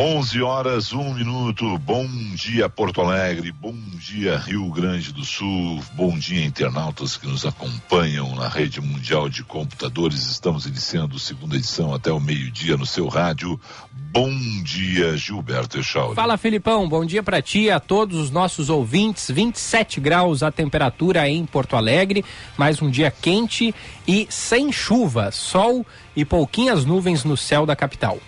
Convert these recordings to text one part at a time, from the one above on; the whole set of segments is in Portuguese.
11 horas, um minuto. Bom dia, Porto Alegre. Bom dia, Rio Grande do Sul. Bom dia, internautas que nos acompanham na rede mundial de computadores. Estamos iniciando a segunda edição até o meio-dia no seu rádio. Bom dia, Gilberto Echauri. Fala, Felipão. Bom dia para ti a todos os nossos ouvintes. 27 graus a temperatura em Porto Alegre. Mais um dia quente e sem chuva, sol e pouquinhas nuvens no céu da capital.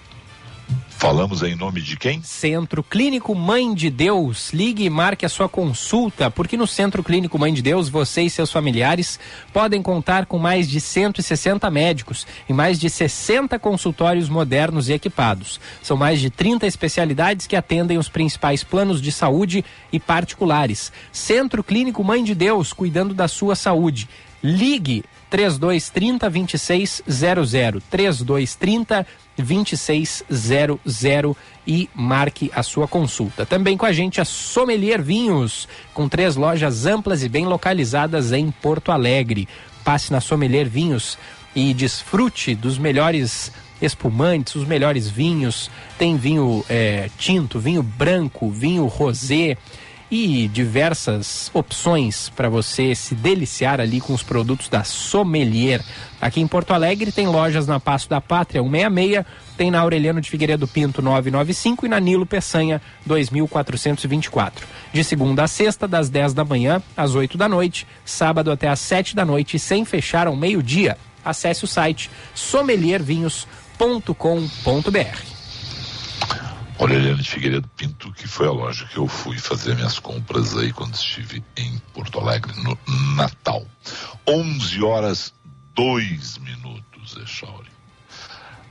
Falamos em nome de quem? Centro Clínico Mãe de Deus. Ligue e marque a sua consulta, porque no Centro Clínico Mãe de Deus você e seus familiares podem contar com mais de 160 médicos e mais de 60 consultórios modernos e equipados. São mais de 30 especialidades que atendem os principais planos de saúde e particulares. Centro Clínico Mãe de Deus, cuidando da sua saúde. Ligue 3230 2600 3230 2600 e marque a sua consulta. Também com a gente a Sommelier Vinhos, com três lojas amplas e bem localizadas em Porto Alegre. Passe na Sommelier Vinhos e desfrute dos melhores espumantes, os melhores vinhos. Tem vinho é, tinto, vinho branco, vinho rosé e diversas opções para você se deliciar ali com os produtos da Sommelier. Aqui em Porto Alegre tem lojas na Passo da Pátria 166, tem na Aureliano de Figueiredo Pinto 995 e na Nilo Peçanha 2424. De segunda a sexta, das 10 da manhã às 8 da noite, sábado até às 7 da noite, sem fechar ao meio-dia. Acesse o site sommeliervinhos.com.br. Aureliano de Figueiredo Pinto, que foi a loja que eu fui fazer minhas compras aí quando estive em Porto Alegre no Natal. 11 horas 2 minutos, Echauri.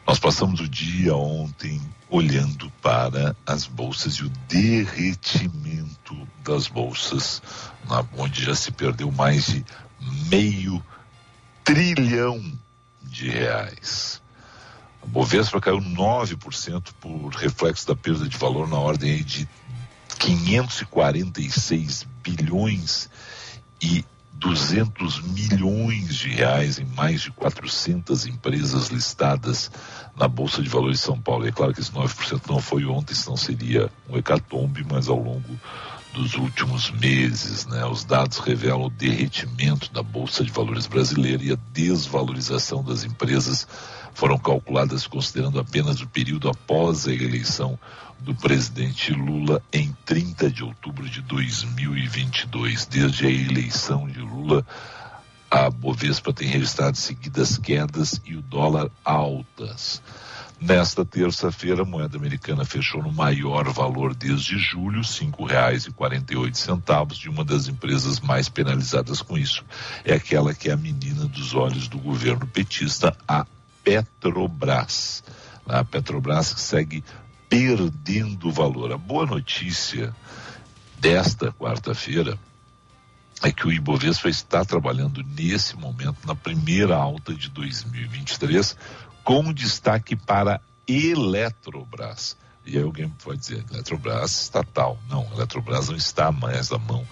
Nós passamos o dia ontem olhando para as bolsas e o derretimento das bolsas, na, onde já se perdeu mais de meio trilhão de reais. A Bovespa caiu 9% por reflexo da perda de valor na ordem de 546 bilhões e 200 milhões de reais em mais de 400 empresas listadas na Bolsa de Valores de São Paulo. E é claro que esse 9% não foi ontem, senão seria um hecatombe, mas ao longo dos últimos meses, né, os dados revelam o derretimento da Bolsa de Valores brasileira e a desvalorização das empresas foram calculadas considerando apenas o período após a eleição do presidente Lula em 30 de outubro de 2022. Desde a eleição de Lula, a Bovespa tem registrado seguidas quedas e o dólar altas. Nesta terça-feira, a moeda americana fechou no maior valor desde julho, R$ 5,48, de uma das empresas mais penalizadas com isso. É aquela que é a menina dos olhos do governo petista, a Petrobras. A Petrobras que segue perdendo valor. A boa notícia desta quarta-feira é que o Ibovespa está trabalhando nesse momento na primeira alta de 2023 com destaque para Eletrobras. E aí alguém pode dizer, Eletrobras estatal. Não, Eletrobras não está mais na mão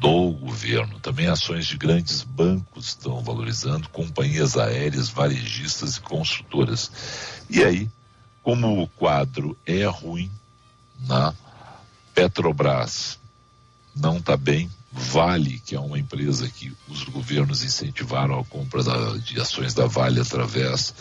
do governo. Também ações de grandes bancos estão valorizando, companhias aéreas, varejistas e construtoras. E aí, como o quadro é ruim, na Petrobras não está bem, Vale, que é uma empresa que os governos incentivaram a compra da, de ações da Vale através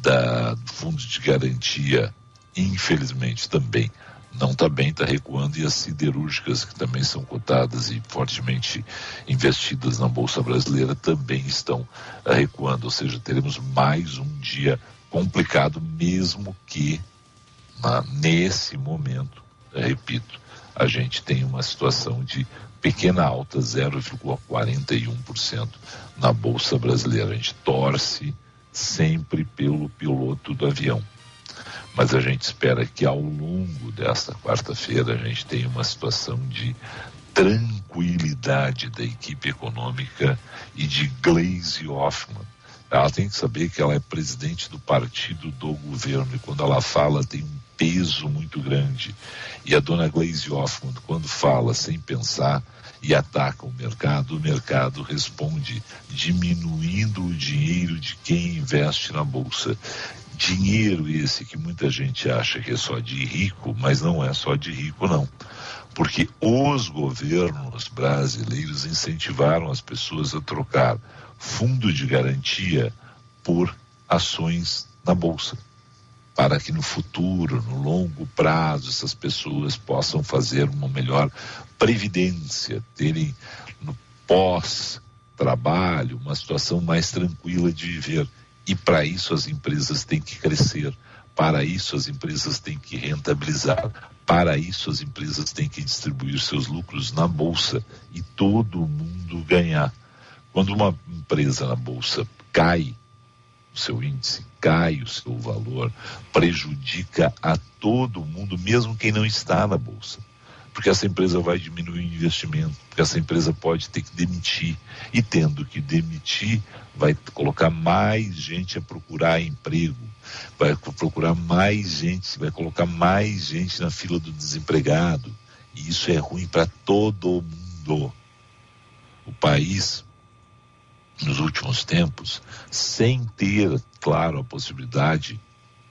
da fundo de garantia, infelizmente também não está bem, está recuando, e as siderúrgicas, que também são cotadas e fortemente investidas na Bolsa Brasileira, também estão uh, recuando. Ou seja, teremos mais um dia complicado, mesmo que na, nesse momento, repito, a gente tem uma situação de pequena alta, 0,41% na Bolsa Brasileira. A gente torce sempre pelo piloto do avião mas a gente espera que ao longo desta quarta-feira a gente tenha uma situação de tranquilidade da equipe econômica e de Glaze Hoffman. Ela tem que saber que ela é presidente do partido do governo e quando ela fala tem um peso muito grande. E a dona Glaze Hoffman, quando fala sem pensar e ataca o mercado, o mercado responde diminuindo o dinheiro de quem investe na bolsa. Dinheiro esse que muita gente acha que é só de rico, mas não é só de rico, não porque os governos brasileiros incentivaram as pessoas a trocar fundo de garantia por ações na bolsa, para que no futuro, no longo prazo, essas pessoas possam fazer uma melhor previdência, terem no pós-trabalho uma situação mais tranquila de viver. E para isso as empresas têm que crescer, para isso as empresas têm que rentabilizar, para isso, as empresas têm que distribuir seus lucros na bolsa e todo mundo ganhar. Quando uma empresa na bolsa cai, o seu índice cai, o seu valor prejudica a todo mundo, mesmo quem não está na bolsa. Porque essa empresa vai diminuir o investimento, porque essa empresa pode ter que demitir. E tendo que demitir, vai colocar mais gente a procurar emprego vai procurar mais gente, vai colocar mais gente na fila do desempregado. E isso é ruim para todo mundo. O país, nos últimos tempos, sem ter, claro, a possibilidade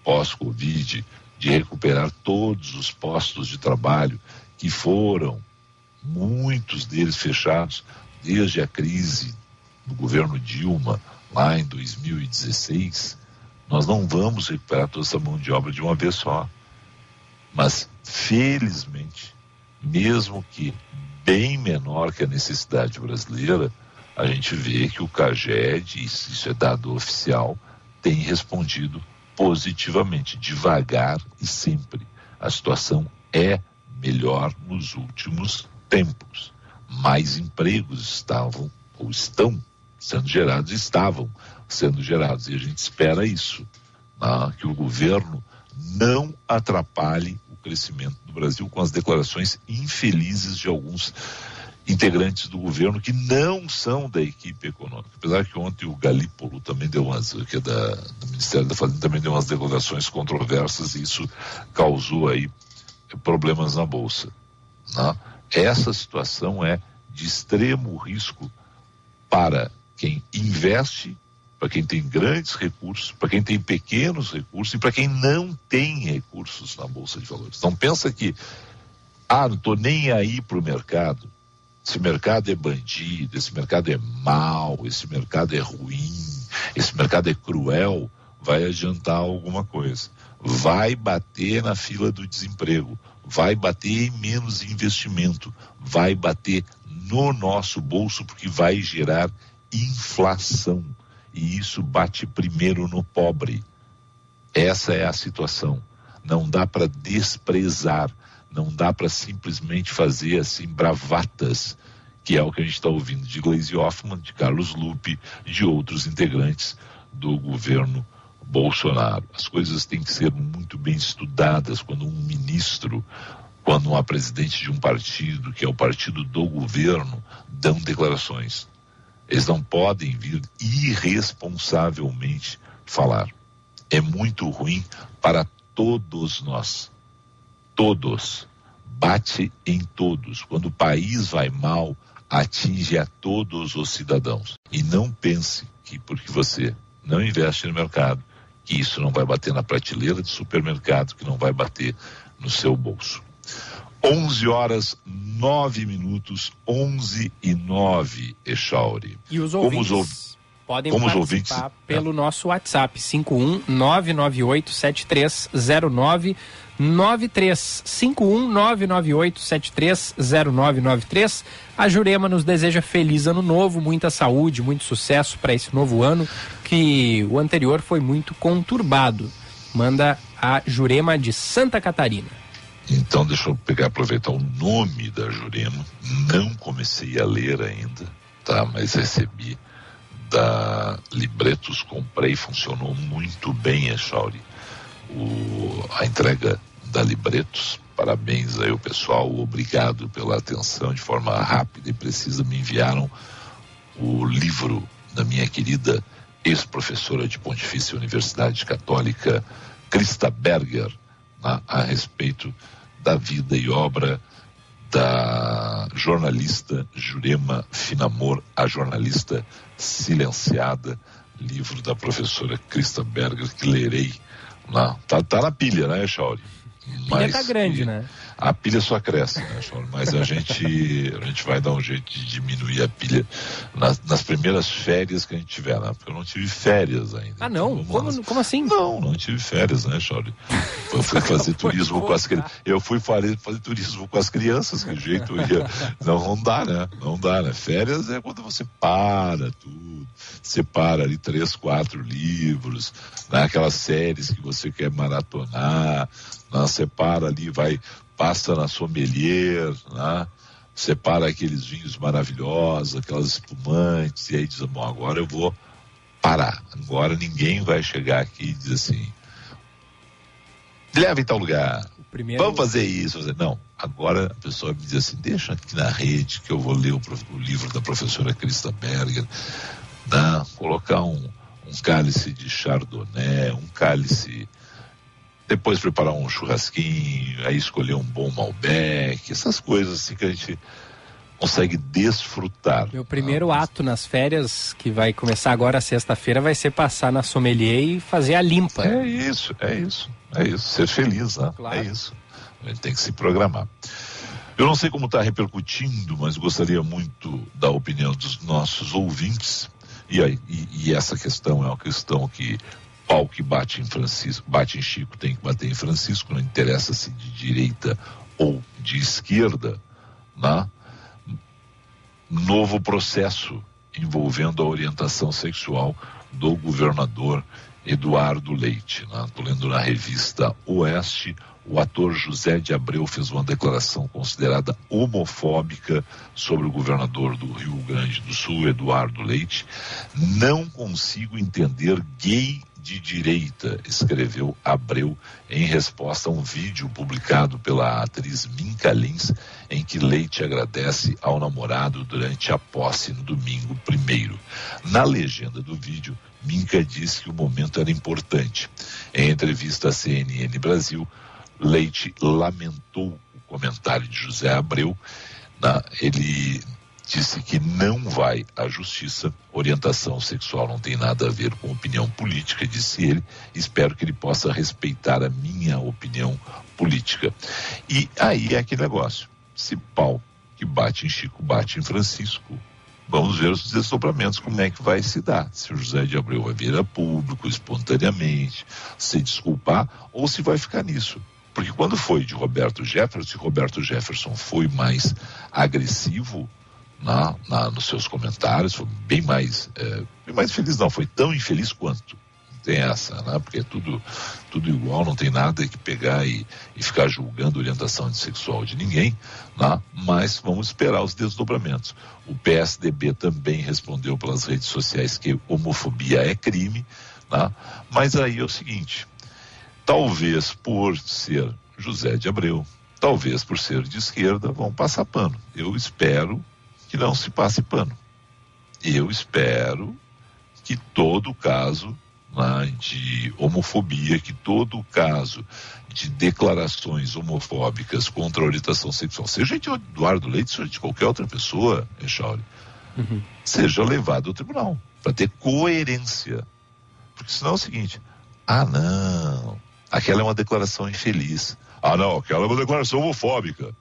pós-Covid de recuperar todos os postos de trabalho que foram, muitos deles fechados, desde a crise do governo Dilma, lá em 2016, nós não vamos recuperar toda essa mão de obra de uma vez só. Mas, felizmente, mesmo que bem menor que a necessidade brasileira, a gente vê que o CAGED, isso é dado oficial, tem respondido positivamente, devagar e sempre. A situação é melhor nos últimos tempos. Mais empregos estavam ou estão sendo gerados, estavam sendo gerados. E a gente espera isso, né? que o governo não atrapalhe o crescimento do Brasil com as declarações infelizes de alguns integrantes do governo que não são da equipe econômica. Apesar que ontem o Galípolo também deu umas, que é da, do Ministério da Fazenda, também deu umas declarações controversas e isso causou aí problemas na Bolsa. Né? Essa situação é de extremo risco para quem investe para quem tem grandes recursos, para quem tem pequenos recursos e para quem não tem recursos na Bolsa de Valores. Não pensa que, ah, não estou nem aí para o mercado. Esse mercado é bandido, esse mercado é mau, esse mercado é ruim, esse mercado é cruel. Vai adiantar alguma coisa. Vai bater na fila do desemprego, vai bater em menos investimento, vai bater no nosso bolso, porque vai gerar inflação e isso bate primeiro no pobre. Essa é a situação. Não dá para desprezar, não dá para simplesmente fazer assim bravatas, que é o que a gente está ouvindo de Gleisi Hoffmann, de Carlos Lupe, de outros integrantes do governo Bolsonaro. As coisas têm que ser muito bem estudadas quando um ministro, quando uma presidente de um partido, que é o partido do governo, dão declarações. Eles não podem vir irresponsavelmente falar. É muito ruim para todos nós. Todos. Bate em todos. Quando o país vai mal, atinge a todos os cidadãos. E não pense que porque você não investe no mercado, que isso não vai bater na prateleira de supermercado, que não vai bater no seu bolso. 11 horas 9 minutos, 11 e 9, Echauri. E os ouvintes Como os, podem Como participar ouvintes, pelo é. nosso WhatsApp, 51998730993, 51998730993. A Jurema nos deseja feliz ano novo, muita saúde, muito sucesso para esse novo ano, que o anterior foi muito conturbado. Manda a Jurema de Santa Catarina. Então, deixa eu pegar, aproveitar o nome da Jurema. Não comecei a ler ainda, tá? Mas recebi da Libretos, comprei, funcionou muito bem, Echauri. O, a entrega da Libretos, parabéns aí o pessoal, obrigado pela atenção de forma rápida e precisa. Me enviaram o livro da minha querida ex-professora de Pontifícia Universidade Católica, Christa Berger, né, a respeito da vida e obra da jornalista Jurema Finamor, a jornalista silenciada, livro da professora Christa Berger, que lerei. Na, tá, tá na pilha, né, Chauri? Pilha tá grande, né? A pilha só cresce, né, Chauri? Mas a gente, a gente vai dar um jeito de diminuir a pilha nas, nas primeiras férias que a gente tiver, né? Porque eu não tive férias ainda. Ah, não? Então, como, como assim? Não, não tive férias, né, Chauri? Eu fui fazer turismo com as crianças. Eu fui fazer, fazer turismo com as crianças, que jeito ia. Não, não dá, né? Não dá, né? Férias é quando você para tudo, separa ali três, quatro livros, né? aquelas séries que você quer maratonar, né? separa ali, vai, passa na sommelier, né? separa aqueles vinhos maravilhosos, aquelas espumantes, e aí diz, bom, agora eu vou parar. Agora ninguém vai chegar aqui e dizer assim, leva em tal lugar. Primeiro... Vamos fazer isso. Não, agora a pessoa me diz assim, deixa aqui na rede que eu vou ler o, o livro da professora Christa Berger, né? colocar um, um cálice de chardonnay, um cálice depois preparar um churrasquinho, aí escolher um bom Malbec, essas coisas assim que a gente consegue desfrutar. Meu primeiro ah, ato nas férias, que vai começar agora sexta-feira, vai ser passar na sommelier e fazer a limpa. É isso, é isso, é isso. Ser feliz, né? Claro. É isso. A gente tem que se programar. Eu não sei como está repercutindo, mas gostaria muito da opinião dos nossos ouvintes. E, aí, e, e essa questão é uma questão que pau que bate em Francisco, bate em Chico, tem que bater em Francisco, não interessa se de direita ou de esquerda, né? Novo processo envolvendo a orientação sexual do governador Eduardo Leite. Né? lendo na revista Oeste, o ator José de Abreu fez uma declaração considerada homofóbica sobre o governador do Rio Grande do Sul, Eduardo Leite. Não consigo entender gay de direita, escreveu Abreu em resposta a um vídeo publicado pela atriz Minka Lins, em que Leite agradece ao namorado durante a posse no domingo primeiro. Na legenda do vídeo, Minka diz que o momento era importante. Em entrevista à CNN Brasil, Leite lamentou o comentário de José Abreu. Na, ele disse que não vai à justiça. Orientação sexual não tem nada a ver com opinião política, disse ele. Espero que ele possa respeitar a minha opinião política. E aí é aquele negócio: se pau que bate em Chico bate em Francisco, vamos ver os desdobramentos, como é que vai se dar. Se o José de Abreu vai vir a público, espontaneamente, se desculpar, ou se vai ficar nisso. Porque quando foi de Roberto Jefferson, se Roberto Jefferson foi mais agressivo, na, na, nos seus comentários, foi bem mais, é, bem mais feliz, não, foi tão infeliz quanto. Tem essa, né? Porque é tudo, tudo igual, não tem nada que pegar e, e ficar julgando orientação sexual de ninguém, né? mas vamos esperar os desdobramentos. O PSDB também respondeu pelas redes sociais que homofobia é crime, né? mas aí é o seguinte: talvez por ser José de Abreu, talvez por ser de esquerda, vão passar pano. Eu espero que não se passe pano. Eu espero que todo caso né, de homofobia, que todo caso de declarações homofóbicas contra a orientação sexual, seja de Eduardo Leite, seja de qualquer outra pessoa, Echauri, uhum. seja levado ao tribunal, para ter coerência. Porque senão é o seguinte, ah não, aquela é uma declaração infeliz. Ah não, aquela é uma declaração homofóbica.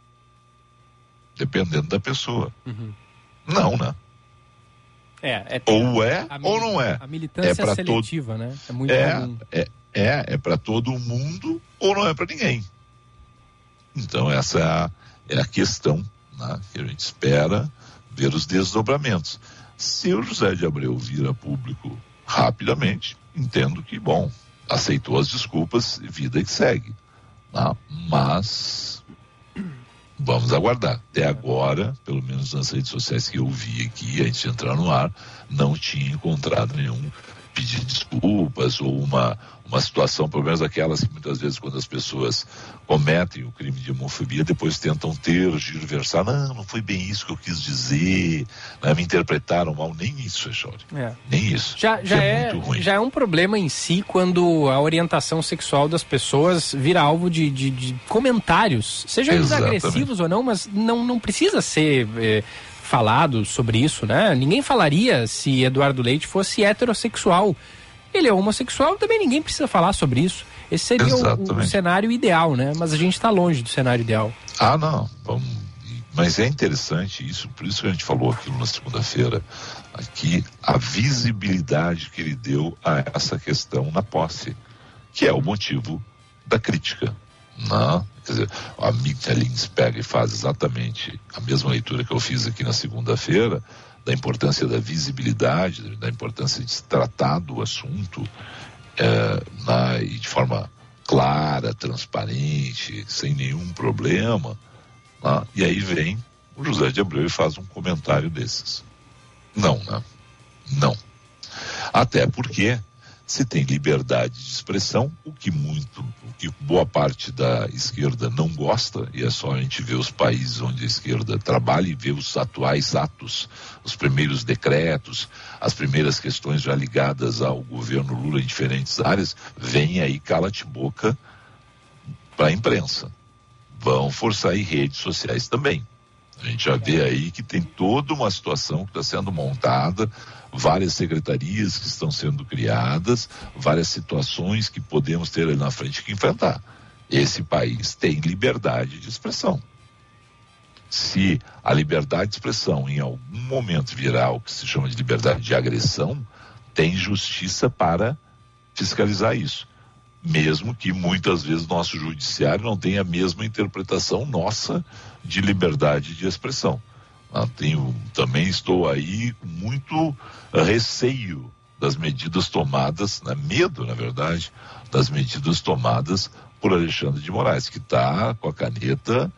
Dependendo da pessoa. Uhum. Não, né? É, é ou é ou não é. A militância é seletiva, todo... né? É muito é, é, é, é para todo mundo ou não é para ninguém. Então essa é a, é a questão né, que a gente espera ver os desdobramentos. Se o José de Abreu vira público rapidamente, entendo que, bom, aceitou as desculpas, vida que segue. Né? Mas Vamos aguardar. Até agora, pelo menos nas redes sociais que eu vi aqui, antes de entrar no ar, não tinha encontrado nenhum pedir desculpas ou uma, uma situação, pelo menos aquelas que muitas vezes quando as pessoas cometem o crime de homofobia, depois tentam ter, versar, não, não foi bem isso que eu quis dizer, né, me interpretaram mal, nem isso, Echauri. É. Nem isso. Já, já é, é já é um problema em si quando a orientação sexual das pessoas vira alvo de, de, de comentários, sejam eles agressivos ou não, mas não, não precisa ser... É, falado sobre isso, né? Ninguém falaria se Eduardo Leite fosse heterossexual. Ele é homossexual, também ninguém precisa falar sobre isso. Esse seria o, o, cenário ideal, né? Mas a gente está longe do cenário ideal. Ah, não. Vamos... Mas é interessante isso, por isso que a gente falou aquilo na segunda-feira, aqui, a visibilidade que ele deu a essa questão na posse, que é o motivo da crítica. Não, quer dizer, a Mitya Lins pega e faz exatamente a mesma leitura que eu fiz aqui na segunda-feira, da importância da visibilidade, da importância de se tratar do assunto é, na, e de forma clara, transparente, sem nenhum problema. Né? E aí vem o José de Abreu e faz um comentário desses. Não, né? Não. Até porque se tem liberdade de expressão, o que muito, o que boa parte da esquerda não gosta, e é só a gente ver os países onde a esquerda trabalha e ver os atuais atos, os primeiros decretos, as primeiras questões já ligadas ao governo Lula em diferentes áreas, vem aí cala-te-boca para a imprensa. Vão forçar em redes sociais também. A gente já vê aí que tem toda uma situação que está sendo montada, várias secretarias que estão sendo criadas, várias situações que podemos ter ali na frente que enfrentar. Esse país tem liberdade de expressão. Se a liberdade de expressão em algum momento virar o que se chama de liberdade de agressão, tem justiça para fiscalizar isso mesmo que muitas vezes nosso judiciário não tenha a mesma interpretação nossa de liberdade de expressão. Ah, tenho, também estou aí com muito receio das medidas tomadas, né, medo, na verdade, das medidas tomadas por Alexandre de Moraes, que está com a caneta,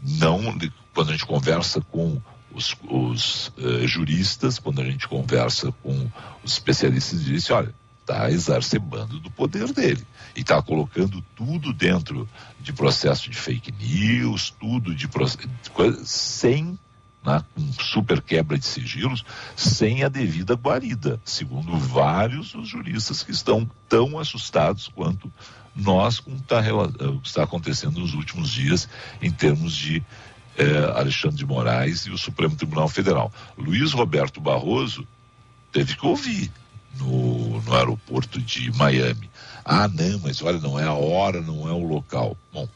não, quando a gente conversa com os, os eh, juristas, quando a gente conversa com os especialistas, diz, olha, está exacerbando do poder dele e está colocando tudo dentro de processo de fake news, tudo de, de sem né, com super quebra de sigilos, sem a devida guarida, segundo vários dos juristas que estão tão assustados quanto nós com tá, o que está acontecendo nos últimos dias em termos de eh, Alexandre de Moraes e o Supremo Tribunal Federal. Luiz Roberto Barroso teve que ouvir no, no aeroporto de Miami. Ah, não, mas olha, não é a hora, não é o local. Bom,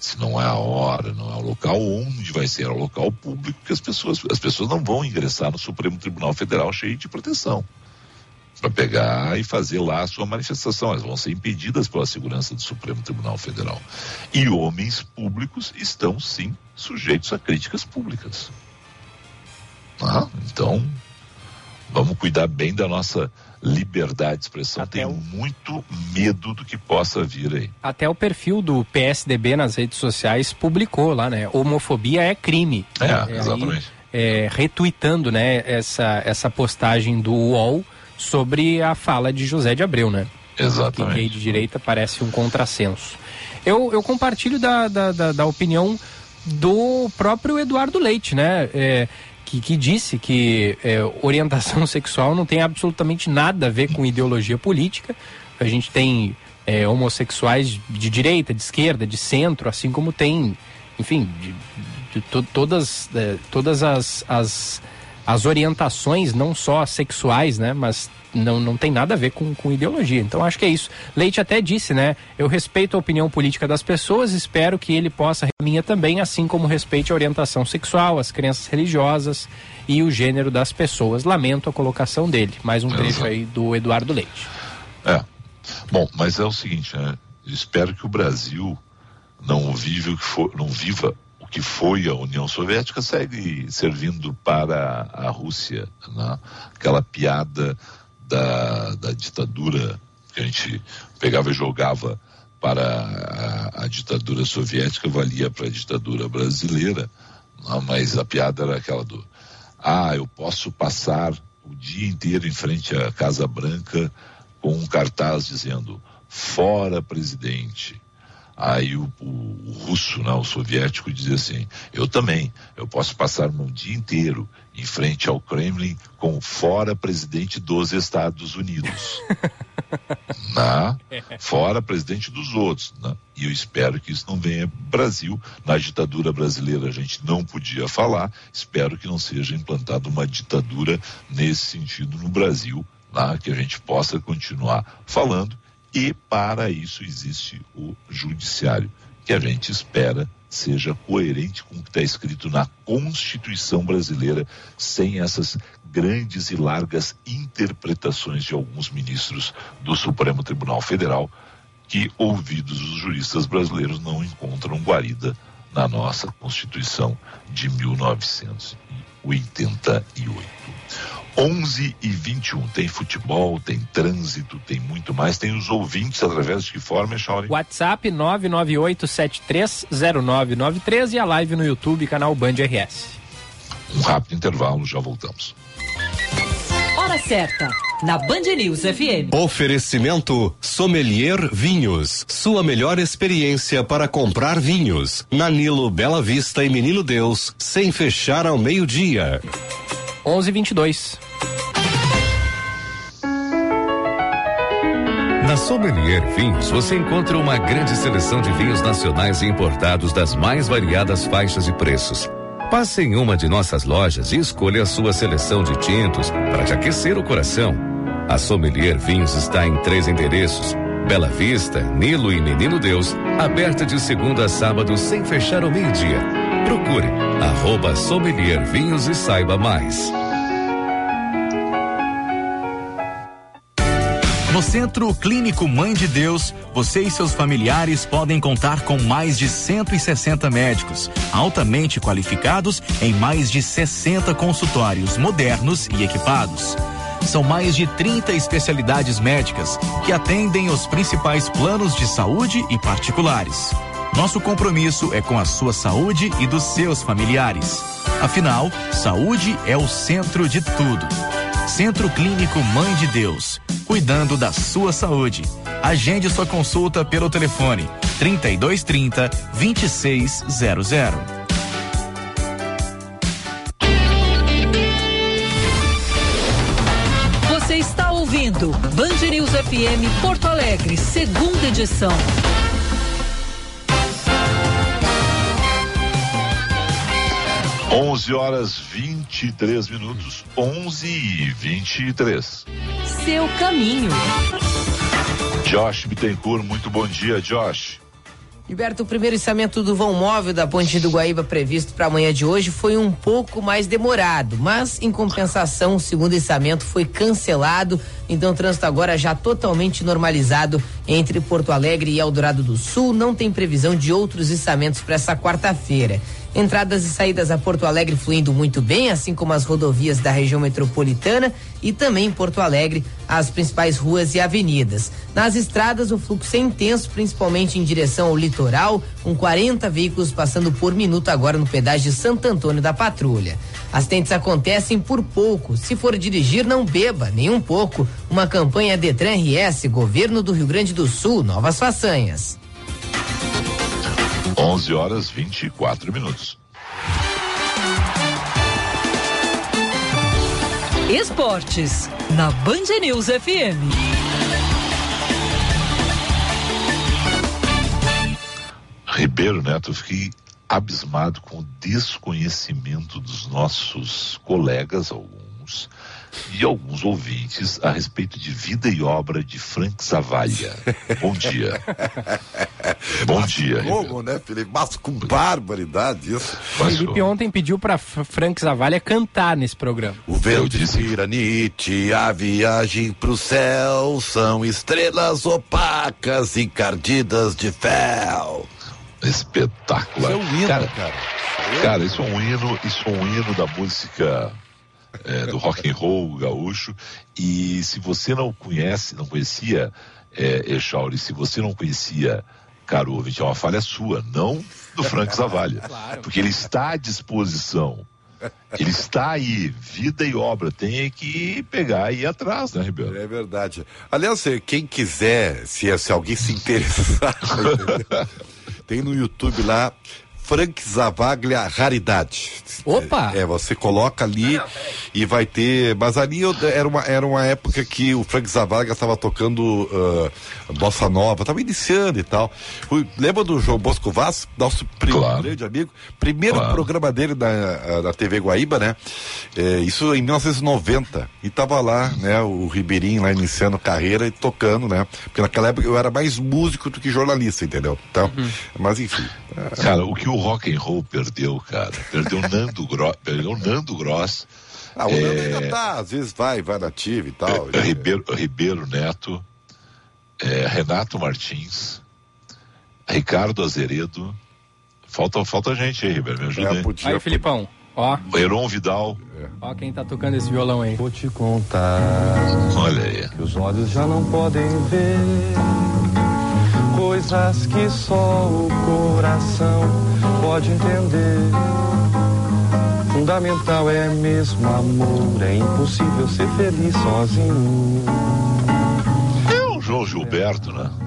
se não é a hora, não é o local, onde vai ser? É o local público que as pessoas, as pessoas não vão ingressar no Supremo Tribunal Federal cheio de proteção para pegar e fazer lá a sua manifestação. Elas vão ser impedidas pela segurança do Supremo Tribunal Federal. E homens públicos estão sim sujeitos a críticas públicas. Ah, então, vamos cuidar bem da nossa liberdade de expressão. Até Tenho o... muito medo do que possa vir aí. Até o perfil do PSDB nas redes sociais publicou lá, né? Homofobia é crime. É, é exatamente. Aí, é, retuitando, né, essa, essa postagem do UOL sobre a fala de José de Abreu, né? Exatamente. Que gay de direita parece um contrassenso. Eu, eu compartilho da, da, da, da opinião do próprio Eduardo Leite, né? É, que, que disse que é, orientação sexual não tem absolutamente nada a ver com ideologia política. A gente tem é, homossexuais de direita, de esquerda, de centro, assim como tem, enfim, de, de to, todas, é, todas as, as, as orientações, não só sexuais, né, mas não, não tem nada a ver com, com ideologia. Então acho que é isso. Leite até disse, né? Eu respeito a opinião política das pessoas, espero que ele possa a minha também, assim como respeite a orientação sexual, as crenças religiosas e o gênero das pessoas. Lamento a colocação dele. Mais um trecho aí do Eduardo Leite. É. Bom, mas é o seguinte, né? Espero que o Brasil não vive o que for, não viva que foi a União Soviética segue servindo para a Rússia, né? Aquela piada da, da ditadura que a gente pegava e jogava para a, a ditadura soviética valia para a ditadura brasileira, não, mas a piada era aquela do ah, eu posso passar o dia inteiro em frente à Casa Branca com um cartaz dizendo fora presidente. Aí o, o, o, russo, né, o soviético, dizia assim: eu também, eu posso passar um dia inteiro em frente ao Kremlin com fora presidente dos Estados Unidos. na, fora presidente dos outros. Né? E eu espero que isso não venha Brasil. Na ditadura brasileira a gente não podia falar. Espero que não seja implantada uma ditadura nesse sentido no Brasil, né? que a gente possa continuar falando e para isso existe o judiciário, que a gente espera seja coerente com o que está escrito na Constituição brasileira, sem essas grandes e largas interpretações de alguns ministros do Supremo Tribunal Federal, que, ouvidos os juristas brasileiros, não encontram guarida na nossa Constituição de 1988. 11 e 21. Tem futebol, tem trânsito, tem muito mais. Tem os ouvintes através de que forma, Shauri? WhatsApp 998730993 e a live no YouTube, canal Band RS. Um rápido intervalo, já voltamos. Hora certa, na Band News FM. Oferecimento Sommelier Vinhos. Sua melhor experiência para comprar vinhos. Nanilo Bela Vista e Menino Deus, sem fechar ao meio-dia. 11:22. Na Sommelier Vinhos você encontra uma grande seleção de vinhos nacionais e importados das mais variadas faixas e preços. Passe em uma de nossas lojas e escolha a sua seleção de tintos para te aquecer o coração. A Sommelier Vinhos está em três endereços: Bela Vista, Nilo e Menino Deus, aberta de segunda a sábado sem fechar ao meio-dia. Procure arroba Sommelier Vinhos e saiba mais. No Centro Clínico Mãe de Deus, você e seus familiares podem contar com mais de 160 médicos, altamente qualificados em mais de 60 consultórios modernos e equipados. São mais de 30 especialidades médicas que atendem os principais planos de saúde e particulares. Nosso compromisso é com a sua saúde e dos seus familiares. Afinal, saúde é o centro de tudo. Centro Clínico Mãe de Deus, cuidando da sua saúde. Agende sua consulta pelo telefone 3230 2600. Você está ouvindo Band News FM Porto Alegre, segunda edição. 11 horas 23 minutos. 11 e 23. Seu caminho. Josh Bittencourt, muito bom dia, Josh. Gilberto, o primeiro içamento do vão móvel da Ponte do Guaíba previsto para amanhã de hoje foi um pouco mais demorado, mas em compensação, o segundo içamento foi cancelado, então o trânsito agora já totalmente normalizado entre Porto Alegre e Eldorado do Sul. Não tem previsão de outros içamentos para essa quarta-feira. Entradas e saídas a Porto Alegre fluindo muito bem, assim como as rodovias da região metropolitana e também em Porto Alegre, as principais ruas e avenidas. Nas estradas, o fluxo é intenso, principalmente em direção ao litoral, com 40 veículos passando por minuto agora no pedágio de Santo Antônio da Patrulha. Acidentes acontecem por pouco. Se for dirigir, não beba, nem um pouco. Uma campanha Detran RS, Governo do Rio Grande do Sul, novas façanhas. 11 horas 24 minutos. Esportes, na Band News FM. Ribeiro Neto, eu fiquei abismado com o desconhecimento dos nossos colegas, alguns, e alguns ouvintes a respeito de vida e obra de Frank Zavalha. Bom dia. Bom dia. Como, né, Felipe? Mas com barbaridade isso. Mas, Felipe ontem pediu para Frank Zavalha cantar nesse programa. O véu de Piranite, a viagem pro céu, são estrelas opacas encardidas de fel. Espetacular. Isso é um hino, cara. Cara, cara isso é um hino, isso é um hino da música é, do rock and roll gaúcho. E se você não conhece, não conhecia é, Echauri, se você não conhecia caro ouvinte, é uma falha sua, não do Frank Zavalha. claro. Porque ele está à disposição Ele está aí, vida e obra. Tem que pegar e ir atrás, né, Ribeiro? É verdade. Aliás, eh, quem quiser, se, se alguém se interessar, tem no YouTube lá Frank Zavaglia Raridade. Opa! É, você coloca ali e vai ter. Mas ali eu- era uma, era uma época que o Frank Zavaglia estava tocando uh, Bossa Nova, estava iniciando e tal. O- lembra do João Bosco Vaz, nosso pri- Claro. grande amigo? Primeiro Claro. programa dele na, na TV Guaíba, né? É, isso em 1990. E tava lá, né, o Ribeirinho lá iniciando carreira e tocando, né? Porque naquela época eu era mais músico do que jornalista, entendeu? Então, mas enfim. Cara, o que o rock and roll perdeu, cara, perdeu Nando Gross, perdeu Nando Gross, Ah, o Nando ainda tá, às vezes vai, vai na ativa e tal. é, Ribeiro, Ribeiro Neto, é, Renato Martins, Ricardo Azeredo. Falta, falta gente aí, Ribeiro, me ajuda É, aí. podia, Aí, Filipão, ó, Heron Vidal, ó quem tá tocando esse violão aí. Vou te contar olha aí. que os olhos já não podem ver coisas que só o coração pode entender. Fundamental é mesmo amor, é impossível ser feliz sozinho. O João Gilberto, né?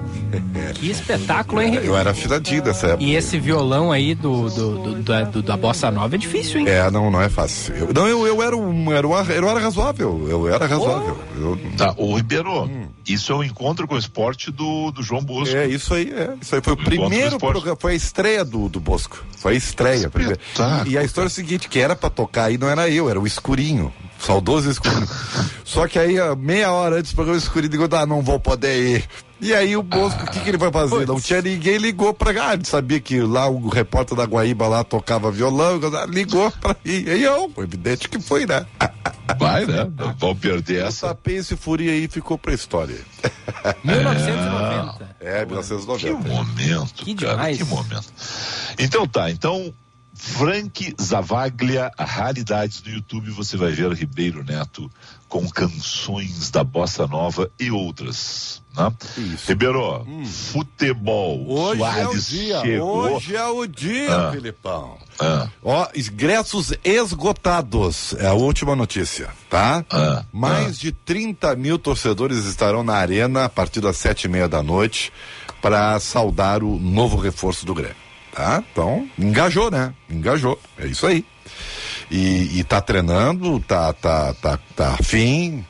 Que espetáculo, hein, Eu era afinadinho dessa época. E esse violão aí do, do, do- da- do- da bossa nova é difícil, hein? É, não, não é fácil. Eu, não, eu, eu era um, era uma, eu era razoável. Eu era razoável. Eu- Tá, o Ribeiro, isso é o encontro com o esporte do, do João Bosco. é, isso aí, é. Isso aí foi o do primeiro programa, foi a estreia do, do Bosco. Foi a estreia. primeiro. E a história é a seguinte, que era pra tocar aí, não era eu, era o escurinho. Saudoso escurinho. Só que aí, ó, meia hora antes do programa o escurinho ligou, ah, não vou poder ir. E aí o Bosco, o que, que ele vai fazer? Não tinha ninguém, ligou pra cá. Ele sabia que lá o repórter da Guaíba lá tocava violão, ligou pra ir. E eu, evidente que foi, né? Vai, né? Vão perder essa. tapei esse fúria aí e ficou pra história. 1990. É, Que 1990. momento, Que cara, demais. que momento. Então tá, então Frank Zavaglia, raridades no YouTube, você vai ver Ribeiro Neto com canções da bossa nova e outras, né? Isso. Ribeiro, futebol. Hoje é o dia, chegou. hoje é o dia, Ah. Filipão. Ah, Ó, ingressos esgotados, é a última notícia, tá? Ah, Mais de 30 mil torcedores estarão na arena a partir das sete e meia da noite para saudar o novo reforço do Grêmio, tá? Então, engajou, né? Engajou, é isso aí. E, e tá treinando, tá, tá, tá, tá afim.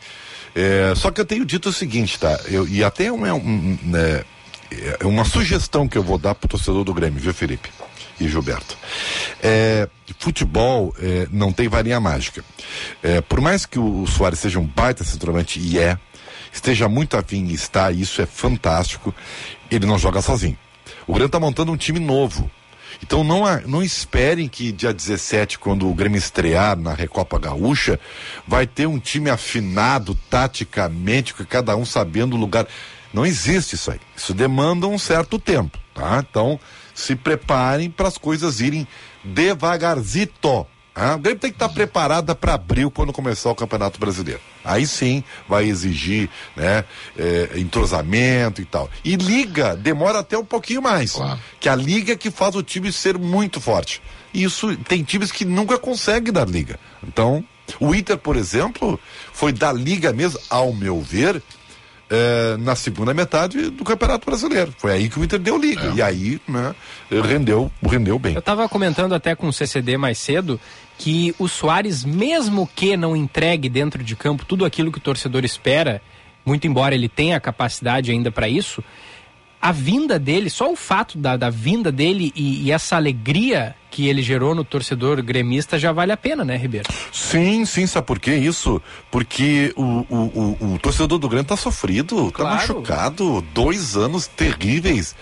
É, só que eu tenho dito o seguinte, tá? Eu, e até um, um, um, é, é uma sugestão que eu vou dar pro torcedor do Grêmio, viu, Felipe? E Gilberto. É, futebol é, não tem varinha mágica. É, por mais que o, Soares seja um baita centroavante, e é, esteja muito afim e está, isso é fantástico, ele não joga sozinho. O Grêmio está montando um time novo. Então não, não esperem que dia 17, quando o Grêmio estrear na Recopa Gaúcha, vai ter um time afinado taticamente, com cada um sabendo o lugar. Não existe isso aí. Isso demanda um certo tempo, tá? Então se preparem para as coisas irem devagarzito. tá? O Grêmio tem que estar preparada para abril quando começar o Campeonato Brasileiro. Aí sim vai exigir né, eh, entrosamento e tal. E liga demora até um pouquinho mais. Claro. Que a liga é que faz o time ser muito forte. E isso tem times que nunca conseguem dar liga. Então, o Inter, por exemplo, foi da liga mesmo, ao meu ver, eh, na segunda metade do Campeonato Brasileiro. Foi aí que o Inter deu liga. E aí, né, rendeu, rendeu bem. Eu tava comentando até com o CCD mais cedo que o Soares, mesmo que não entregue dentro de campo tudo aquilo que o torcedor espera, muito embora ele tenha a capacidade ainda para isso, a vinda dele, só o fato da, da vinda dele e, e essa alegria que ele gerou no torcedor gremista já vale a pena, né, Ribeiro? Sim, sim, sabe por que isso? Porque o, o, o, o torcedor do Grêmio tá sofrido, tá Claro. machucado, dois anos terríveis.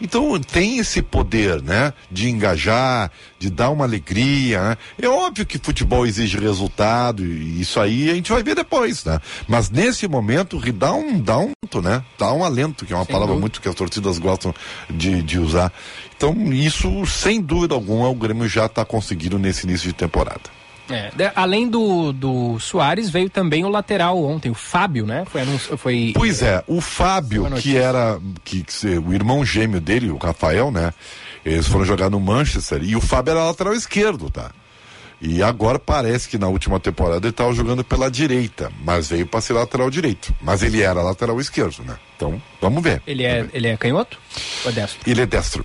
Então tem esse poder, né? De engajar, de dar uma alegria, né? É óbvio que futebol exige resultado, e isso aí a gente vai ver depois, né? Mas nesse momento, dá um, dá um, né? Dá um alento, que é uma Sem palavra dúvida. muito que as torcidas gostam de, de usar. Então, isso, sem dúvida alguma, o Grêmio já está conseguindo nesse início de temporada. É, além do, do Soares, veio também o lateral ontem, o Fábio, né? Foi, anunci- foi Pois é, o Fábio, que era que, que o irmão gêmeo dele, o Rafael, né? Eles foram jogar no Manchester e o Fábio era lateral esquerdo, tá? E agora parece que na última temporada ele estava jogando pela direita, mas veio para ser lateral direito. Mas ele era lateral esquerdo, né? Então, vamos ver. Ele é, ele é canhoto ou é destro? Ele é destro.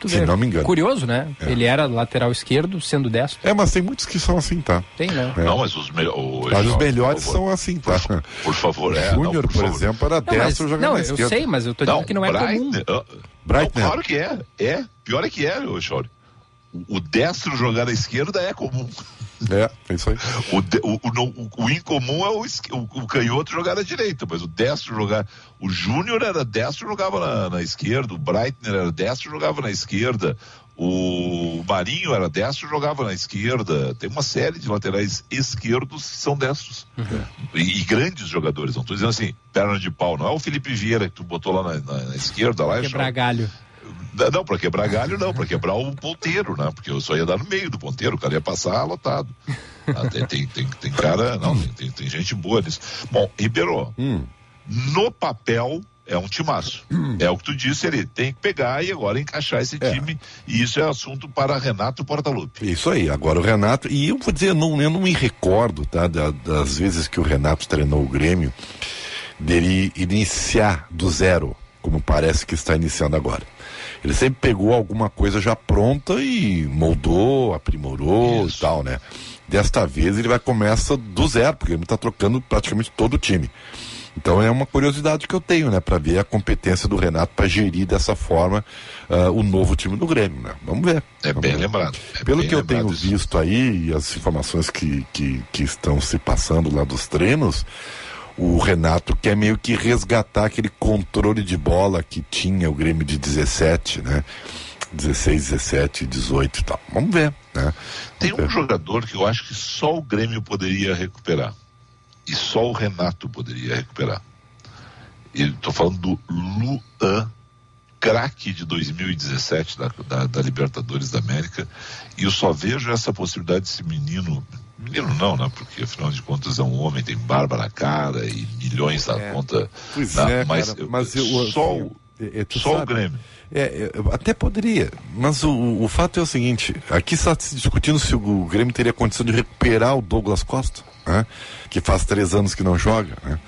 Tu Se vê. não me engano. Curioso, né? Ele era lateral esquerdo, sendo destro. É, mas tem muitos que são assim, tá? Tem, né? É. Não, mas os, me o- Mas os por melhores são assim, tá? Por favor, é. O Júnior, não, por, favor. exemplo, era Não, destro jogando não eu esquerda. sei, mas eu tô dizendo que não é comum. Breitner, ah, Breitner. Não, claro que é. É. Pior é que é, ô Chauri. O destro jogar na esquerda é comum. É, é isso aí. O, de- o, o, o- o incomum é o, o, o canhoto jogar na direita, mas o destro jogar. O Júnior era destro e jogava na, na esquerda, o Breitner era destro e jogava na esquerda, o Marinho era destro e jogava na esquerda. Tem uma série de laterais esquerdos que são destros. E, e grandes jogadores, não estou dizendo assim, perna de pau, não é o Felipe Vieira que tu botou lá na, na- na esquerda, lá, Quebrar Chauri? galho. Não, pra quebrar galho não, pra quebrar o ponteiro, né? Porque eu só ia dar no meio do ponteiro, o cara ia passar lotado. Ah, tem, tem, tem, cara, não, tem, tem, gente boa nisso. Bom, Ribeiro, Hum. no papel é um timaço. É o que tu disse, ele tem que pegar e agora encaixar esse É. time. E isso é assunto para Renato Portaluppi. Isso aí, agora o Renato, e eu vou dizer, não, eu não me recordo, tá, da- das vezes que o Renato treinou o Grêmio, dele iniciar do zero, como parece que está iniciando agora. Ele sempre pegou alguma coisa já pronta e moldou, aprimorou Isso. e tal, né? Desta vez ele vai começa do zero, porque ele está trocando praticamente todo o time. Então é uma curiosidade que eu tenho, né, para ver a competência do Renato para gerir dessa forma ah, o novo time do Grêmio, né? Vamos ver. É Vamos bem ver. lembrado. É Pelo bem que eu tenho isso. visto aí, e as informações que, que, que estão se passando lá dos treinos, o Renato quer meio que resgatar aquele controle de bola que tinha o Grêmio de 17, né? 16, 17, 18 e tal. Vamos ver, né? Tem um jogador que eu acho que só o Grêmio poderia recuperar. E só o Renato poderia recuperar. Estou falando do Luan, craque de 2017 da, da, da Libertadores da América. E eu só vejo essa possibilidade desse menino. Menino não, né? Porque afinal de contas é um homem, tem barba na cara e milhões na conta. Pois na- é, mas cara, eu- mas eu, só, o- é, é, tu só o Grêmio. É, eu até poderia, mas o, o fato é o seguinte: aqui está se discutindo se o Grêmio teria condição de recuperar o Douglas Costa, né? que faz três anos que não joga. Né?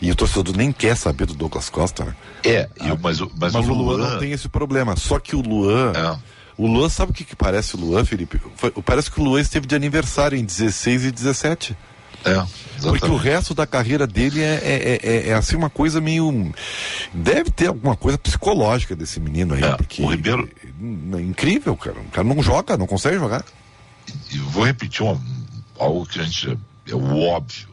E o torcedor nem quer saber do Douglas Costa. Né? É, eu- mas, o- mas, Mas, o o Luan, Luan. não tem esse problema. Só que o Luan. É. O Luan, sabe o que, que parece o Luan, Felipe? Foi- parece que o Luan esteve de aniversário em 16 e 17. É, Porque o exatamente. resto da carreira dele é, é, é- é- é, assim uma coisa meio. Deve ter alguma coisa psicológica desse menino aí. É, porque o Ribeiro- É incrível, cara. O cara não joga, não consegue jogar. E vou repetir uma, algo que a gente é o óbvio.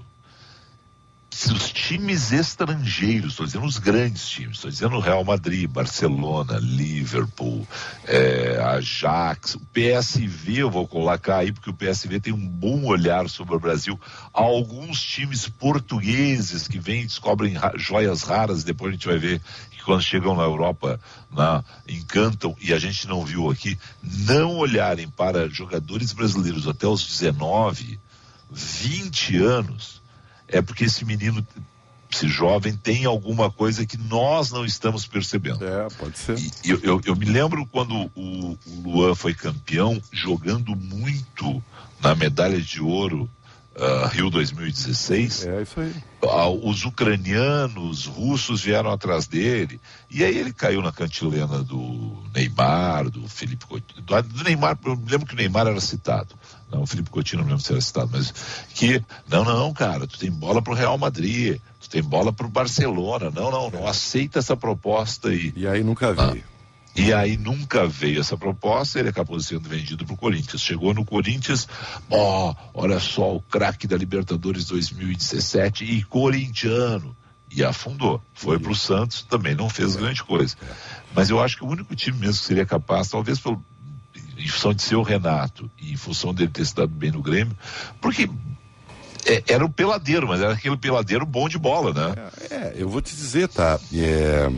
Se os times estrangeiros, estou dizendo os grandes times, estou dizendo Real Madrid, Barcelona, Liverpool, é, Ajax, o PSV eu vou colocar aí, porque o PSV tem um bom olhar sobre o Brasil. Há alguns times portugueses que vêm e descobrem joias raras, depois a gente vai ver que quando chegam na Europa na, encantam, e a gente não viu aqui, não olharem para jogadores brasileiros até os 19, 20 anos, é porque esse menino, esse jovem, tem alguma coisa que nós não estamos percebendo. É, pode ser. E eu, eu, eu me lembro quando o, o Luan foi campeão, jogando muito na medalha de ouro ah, Rio 2016 É isso aí. ah, os ucranianos, russos vieram atrás dele. E aí ele caiu na cantilena do Neymar, do Felipe Coutinho. Do, do Neymar, eu me lembro que o Neymar era citado. Não, o Felipe Coutinho não lembro se era citado, mas que, não, não, cara, tu tem bola pro Real Madrid, tu tem bola pro Barcelona. Não, não, não aceita essa proposta aí. E aí nunca vi. Ah. E aí nunca veio essa proposta, ele acabou sendo vendido para o Corinthians. Chegou no Corinthians, ó, olha só, o craque da Libertadores 2017 e corintiano. E afundou. Foi para o Santos, também não fez grande coisa. Mas eu acho que o único time mesmo que seria capaz, talvez pelo, em função de ser o Renato e em função dele ter se dado bem no Grêmio, porque é, era o peladeiro, mas era aquele peladeiro bom de bola, né? É, eu vou te dizer, tá? É,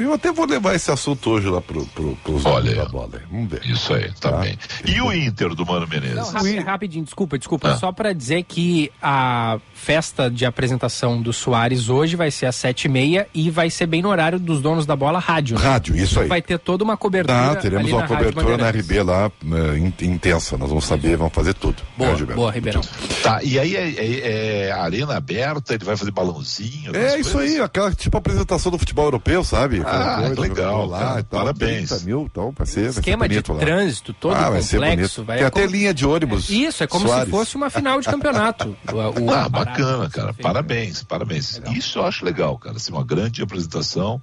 Eu até vou levar esse assunto hoje lá pro, pro, pros Olha da bola. Vamos ver. Isso aí, tá, Tá. bem. E o Inter do Mano Menezes? Não, rapi- rapidinho, desculpa, desculpa. Ah. Só pra dizer que a festa de apresentação do Soares hoje vai ser às sete e meia e vai ser bem no horário dos donos da bola rádio. né? Rádio, isso aí. Vai ter toda uma cobertura. Tá, teremos ali uma cobertura na. RB lá, in- intensa. Nós vamos saber, vamos fazer tudo. Boa, É, Gilberto? boa, Ribeirão. Tá, e aí é, é- é arena aberta, ele vai fazer balãozinho? É isso coisas? aí, aquela tipo apresentação do futebol europeu, sabe? Ah, coisa, legal, jogador lá cara, e tal, parabéns. 30 mil, então vai ser, vai ser Esquema de lá. trânsito todo ah, vai complexo. Vai Tem até como- linha de ônibus. Isso, é como Soares. se fosse uma final de campeonato. O- o- Ah, bacana, cara. Parabéns, parabéns. Isso eu acho legal, cara. Assim, uma grande apresentação,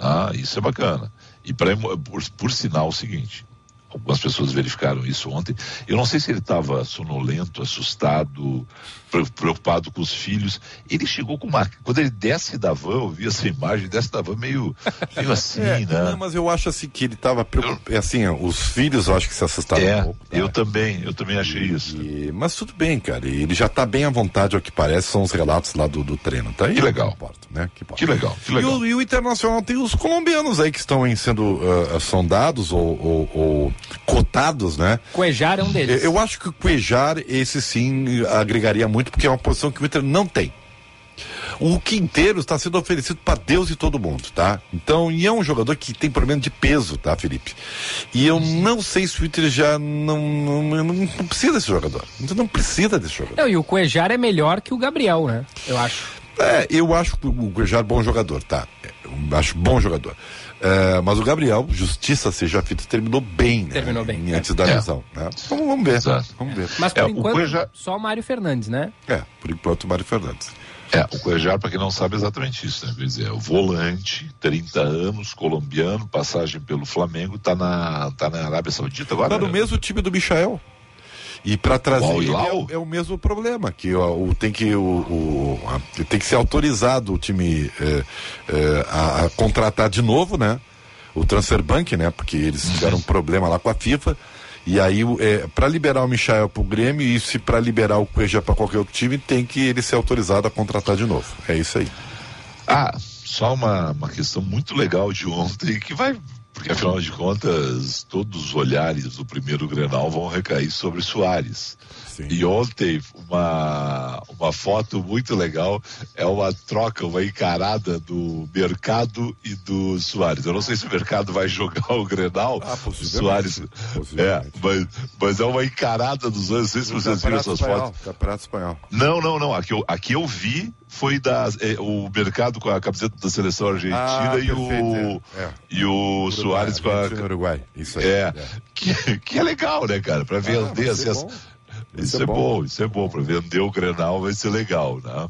ah, isso é bacana. E pra, por, por sinal, é o seguinte: algumas pessoas verificaram isso ontem. Eu não sei se ele estava sonolento, assustado, preocupado com os filhos. Ele chegou com uma. Quando ele desce da van, eu vi essa imagem, desce da van meio, meio assim, É, né? não, mas eu acho assim que ele tava preocupado. Assim, ó, os filhos eu acho que se assustaram É, um pouco. tá? eu também, eu também achei isso. E- mas tudo bem, cara. Ele já tá bem à vontade, ao que parece, são os relatos lá do, do treino. Tá aí, Que legal. Importa, né? Que. Que legal, que E legal. o, e o Internacional tem os colombianos aí que estão em sendo ah, sondados ou, ou- ou cotados, né? Cuejar é um deles. Eu, eu acho que o Cuejar, esse sim, agregaria muito, porque é uma posição que o Inter não tem. O Quinteiro está sendo oferecido para Deus e todo mundo, tá? Então, e é um jogador que tem problema de peso, tá, Felipe? E eu não sei se o Inter já não, não, não- precisa desse jogador. O Inter não precisa desse jogador. Não, e o Cuejar é melhor que o Gabriel, né? Eu acho. É, eu acho que o Cuejar é bom jogador, tá? Eu acho bom jogador. É, mas o Gabriel, justiça seja feita, terminou bem, né? Terminou bem. Antes da É. lesão, né? Vamos, vamos ver. Exato. Vamos ver. Mas por É, o enquanto, Cuejar- só o Mário Fernandes, né? É, por enquanto, o Mário Fernandes. É, o Cuejar, para quem não sabe, é exatamente isso, né? Quer dizer, é o volante, 30 anos, colombiano, passagem pelo Flamengo, tá na, tá na Arábia Saudita agora. Tá no né? mesmo time do Michael. E para trazer Uau, é, o- o- é o mesmo problema, que ó, o, tem que o, o- a- tem que ser autorizado o time é, é, a, a contratar de novo, né? O transfer bank, né? Porque eles tiveram um problema lá com a FIFA. E aí, é, para liberar o Michael pro Grêmio e se para liberar o Cueja para qualquer outro time, tem que ele ser autorizado a contratar de novo. É isso aí. Ah, só uma, uma questão muito legal de ontem, que vai. Porque afinal de contas, todos os olhares do primeiro Grenal vão recair sobre Soares. Sim. E ontem, uma, uma foto muito legal é uma troca, uma encarada do Mercado e do Soares. Eu não sei se o Mercado vai jogar o Grenal. Ah. Soares. É, mas, mas é uma encarada dos anos. Não sei se vocês viram essas espanhol. fotos. Campeonato espanhol. Não, não, não. Aqui eu, aqui eu vi foi da, é, o mercado com a camiseta da seleção argentina Ah, e, o, é, é. e o Soares com a. Uruguai. Isso aí. É, Que, que é legal, né, cara? Pra vender vai assim, Isso ser é bom. bom, isso é bom. Pra vender o Grenal vai ser legal, né?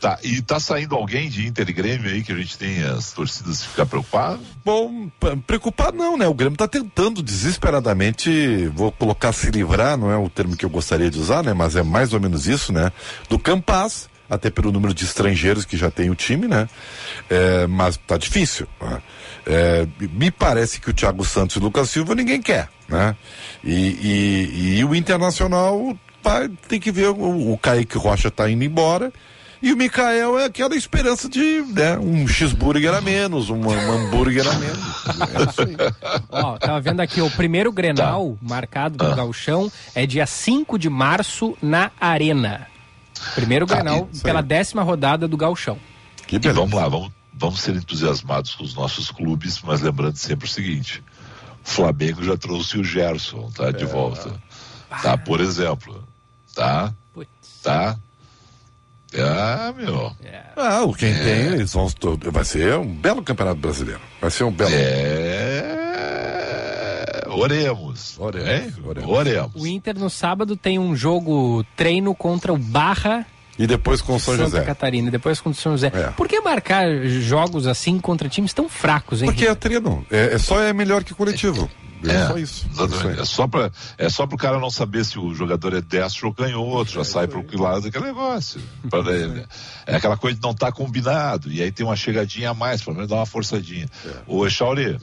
Tá, e tá saindo alguém de Inter e Grêmio aí que a gente tem as torcidas ficar preocupadas? Bom, preocupado não, né? O Grêmio tá tentando desesperadamente, vou colocar se livrar, não é o termo que eu gostaria de usar, né? Mas é mais ou menos isso, né? Do Campas, até pelo número de estrangeiros que já tem o time, né? É, mas tá difícil. né? É, me parece que o Thiago Santos e o Lucas Silva ninguém quer, né? E, e, e o Internacional vai, tem que ver, o, o Kaique Rocha tá indo embora. E o Mikael é aquela esperança de né, um cheeseburger a menos, um, um hambúrguer a menos. É isso aí. Ó, tava vendo aqui, o primeiro Grenal Tá. marcado pro Gauchão é dia 5 de março na Arena. Primeiro Tá, Grenal pela décima rodada do Gauchão. Que E beleza. vamos lá, vamos, vamos ser entusiasmados com os nossos clubes, mas lembrando sempre o seguinte: o Flamengo já trouxe o Gerson, tá? De volta. Tá, por exemplo. Tá? Putz. Tá? Ah, meu. Ah, o quem tem, eles vão. Vai ser um belo campeonato brasileiro. Vai ser um belo. É. Oremos. Oremos, oremos. Oremos. O Inter no sábado tem um jogo treino contra o Barra E depois com o São Santa José. Catarina, depois contra o São José. É. Por que marcar jogos assim contra times tão fracos, hein? Porque é treino. É, é só é melhor que coletivo. É, É, só isso. exatamente. Isso É só, pra, é só pro cara não saber se o jogador é destro ou canhoto, já sai pro que lado daquele negócio. Pra ele. É aquela coisa de não tá combinado, e aí tem uma chegadinha a mais, pelo menos dá uma forçadinha. Ô, Echauri,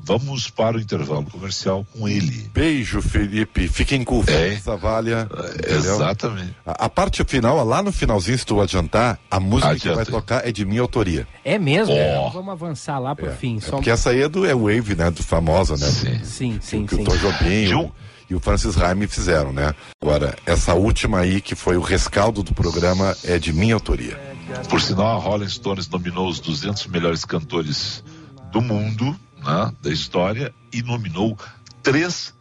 Vamos para o intervalo comercial com ele. Beijo, Felipe. Fiquem com o Félix Zavalha. É, exatamente. A, a parte final, lá no finalzinho, se tu adiantar, a música que Adianta. vai tocar é de minha autoria. É mesmo? Então Vamos avançar lá por fim. É Só... porque essa aí é do é Wave, né? Do famosa, né? Sim. Sim, sim, que sim. o Tom Jobim Gil. e o Francis Raime fizeram, né? Agora, essa última aí, que foi o rescaldo do programa, é de minha autoria. Por sinal, a Rolling Stones nominou os 200 melhores cantores do mundo, né, da história, e nominou três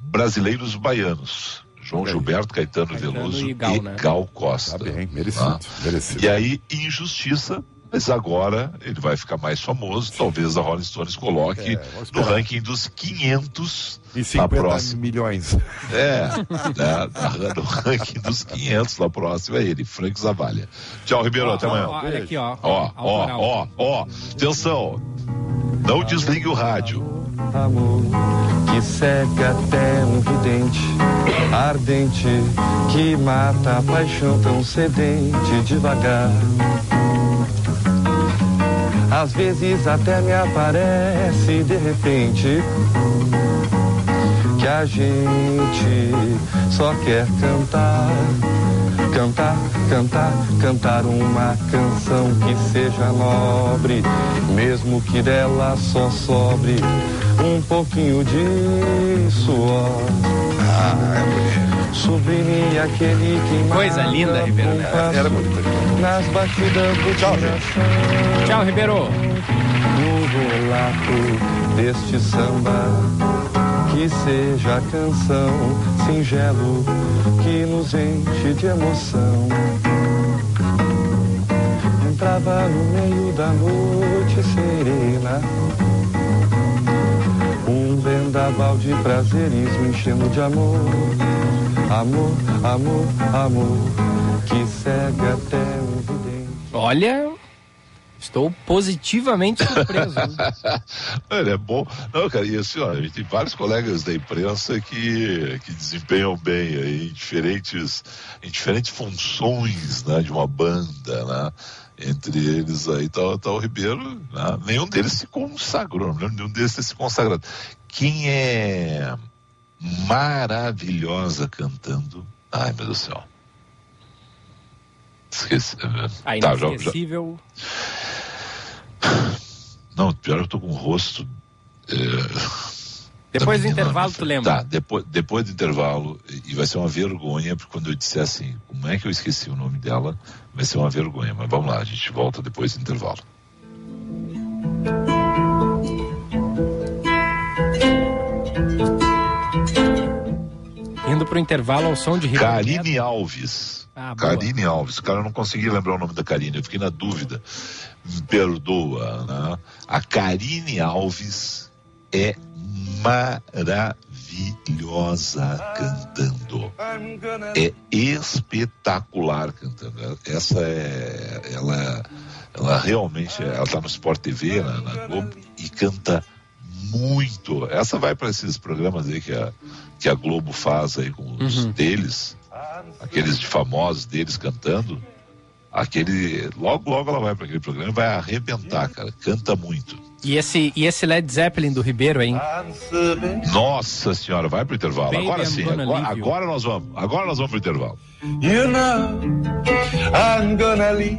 brasileiros baianos. João Gilberto, Caetano, Caetano Veloso e e Gal, Gal, né? Costa. Tá bem, merecido, né? merecido. E aí, injustiça, mas agora ele vai ficar mais famoso. Talvez a Rolling Stones coloque É, vamos no ranking dos 500 E na 50 próxima. milhões. É, né, na- no ranking dos 500 na próxima é ele, Frank Zavalha. Tchau, Ribeiro, até amanhã. Ó, olha aqui, ó. Ó, ó, ó, ó. Atenção. Não desligue o rádio. Amor que cega até um vidente ardente que mata a paixão tão sedente devagar. Às vezes até me aparece de repente que a gente só quer cantar, cantar, cantar, cantar uma canção que seja nobre, mesmo que dela só sobre um pouquinho de suor. Sublime aquele que Coisa linda, Ribeiro Neto. passo Era muito legal. Nas batidas do Tchau, coração Tchau, Ribeiro. no relato deste samba que seja a canção singelo que nos enche de emoção. Entrava no meio da noite serena, um vendaval de prazeres me enchendo de amor, amor, amor, amor, que cega até um vidente. Olha, estou positivamente surpreso. Ele é bom. Não, cara, e assim, ó, a gente tem vários colegas da imprensa que, que desempenham bem aí em diferentes, em diferentes funções né, de uma banda, né? Entre eles aí tá, tá o Ribeiro, né? nenhum deles se consagrou, lembro nenhum deles ter se consagrado. Quem é maravilhosa cantando, ai meu Deus do céu. Esqueci. A Tá, já- já- inesquecível. não, pior eu tô com o rosto. é, Depois do intervalo, tu lembra? Tá, depois, depois do intervalo, e e vai ser uma vergonha, porque quando eu disser assim, como é que eu esqueci o nome dela, vai ser uma vergonha. Mas vamos lá, a gente volta depois do intervalo. Indo pro intervalo ao som de Ribeiro Neto. Karine Alves. Ah, boa. Karine Alves. Cara, eu não consegui lembrar o nome da Karine, eu fiquei na dúvida. Me perdoa, né? A Karine Alves é maravilhosa cantando. É espetacular cantando. Essa é. Ela, ela realmente. Ela tá no Sport TV, na, na Globo, e canta muito. Essa vai para esses programas aí que a, que a Globo faz aí com os deles, aqueles de famosos deles cantando. Aquele. Logo, logo ela vai para aquele programa e vai arrebentar, cara. Canta muito. E esse, e esse Led Zeppelin do Ribeiro, hein? Nossa senhora, vai pro intervalo. Baby, agora I'm sim, agora, agora nós vamos. Agora nós vamos pro intervalo. You know, I'm gonna leave.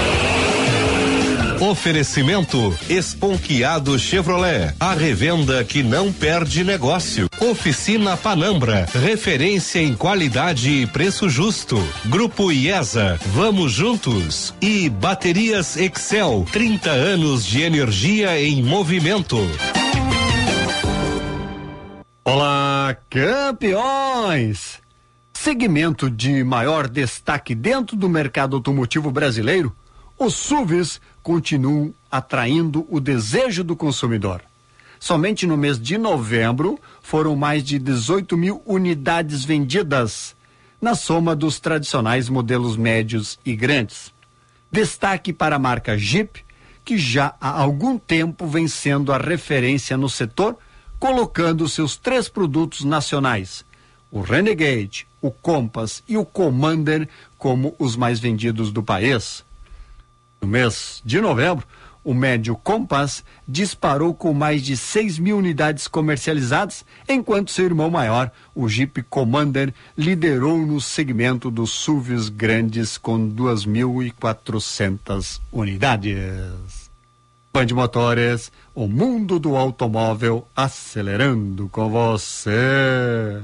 Oferecimento Esponquiado Chevrolet, a revenda que não perde negócio. Oficina Panambra, referência em qualidade e preço justo. Grupo IESA, vamos juntos. E Baterias Excel, 30 anos de energia em movimento. Olá, campeões! Segmento de maior destaque dentro do mercado automotivo brasileiro, Os SUVs continuam atraindo o desejo do consumidor. Somente no mês de novembro foram mais de 18 mil unidades vendidas, na soma dos tradicionais modelos médios e grandes. Destaque para a marca Jeep, que já há algum tempo vem sendo a referência no setor, colocando seus três produtos nacionais, o Renegade, o Compass e o Commander, como os mais vendidos do país. No mês de novembro, o médio Compass disparou com mais de 6 mil unidades comercializadas, enquanto seu irmão maior, o Jeep Commander, liderou no segmento dos SUVs grandes com 2.400 unidades. Band Motores, o mundo do automóvel acelerando com você.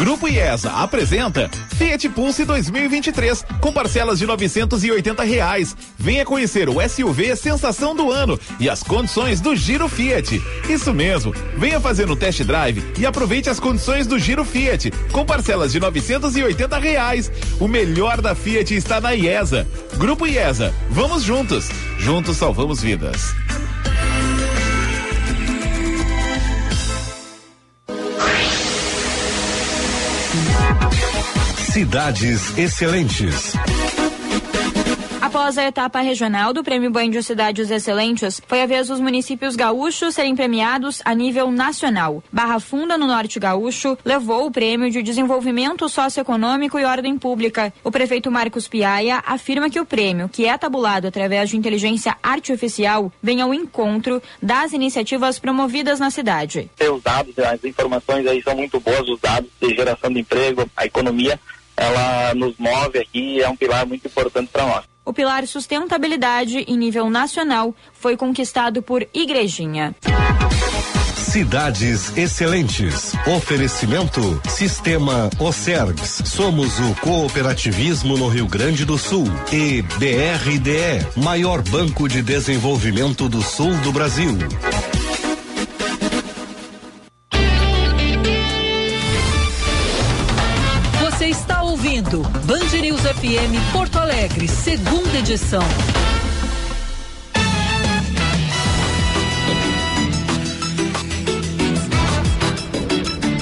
Grupo IESA apresenta Fiat Pulse 2023 com parcelas de 980 reais. Venha conhecer o SUV sensação do ano e as condições do Giro Fiat. Isso mesmo. Venha fazer um test drive e aproveite as condições do Giro Fiat com parcelas de 980 reais. O melhor da Fiat está na IESA. Grupo IESA. Vamos juntos. Juntos salvamos vidas. Cidades Excelentes. Após a etapa regional do Prêmio Banho de Cidades Excelentes, foi a vez dos municípios gaúchos serem premiados a nível nacional. Barra Funda, no Norte Gaúcho, levou o Prêmio de Desenvolvimento Socioeconômico e Ordem Pública. O prefeito Marcos Piaia afirma que o prêmio, que é tabulado através de inteligência artificial, vem ao encontro das iniciativas promovidas na cidade. Os dados, as informações aí são muito boas, os dados de geração de emprego, a economia, ela nos move aqui e é um pilar muito importante para nós. O pilar sustentabilidade em nível nacional foi conquistado por Igrejinha. Cidades Excelentes. Oferecimento Sistema Ocergs. Somos o cooperativismo no Rio Grande do Sul. E BRDE, maior banco de desenvolvimento do sul do Brasil. Band News FM Porto Alegre, segunda edição.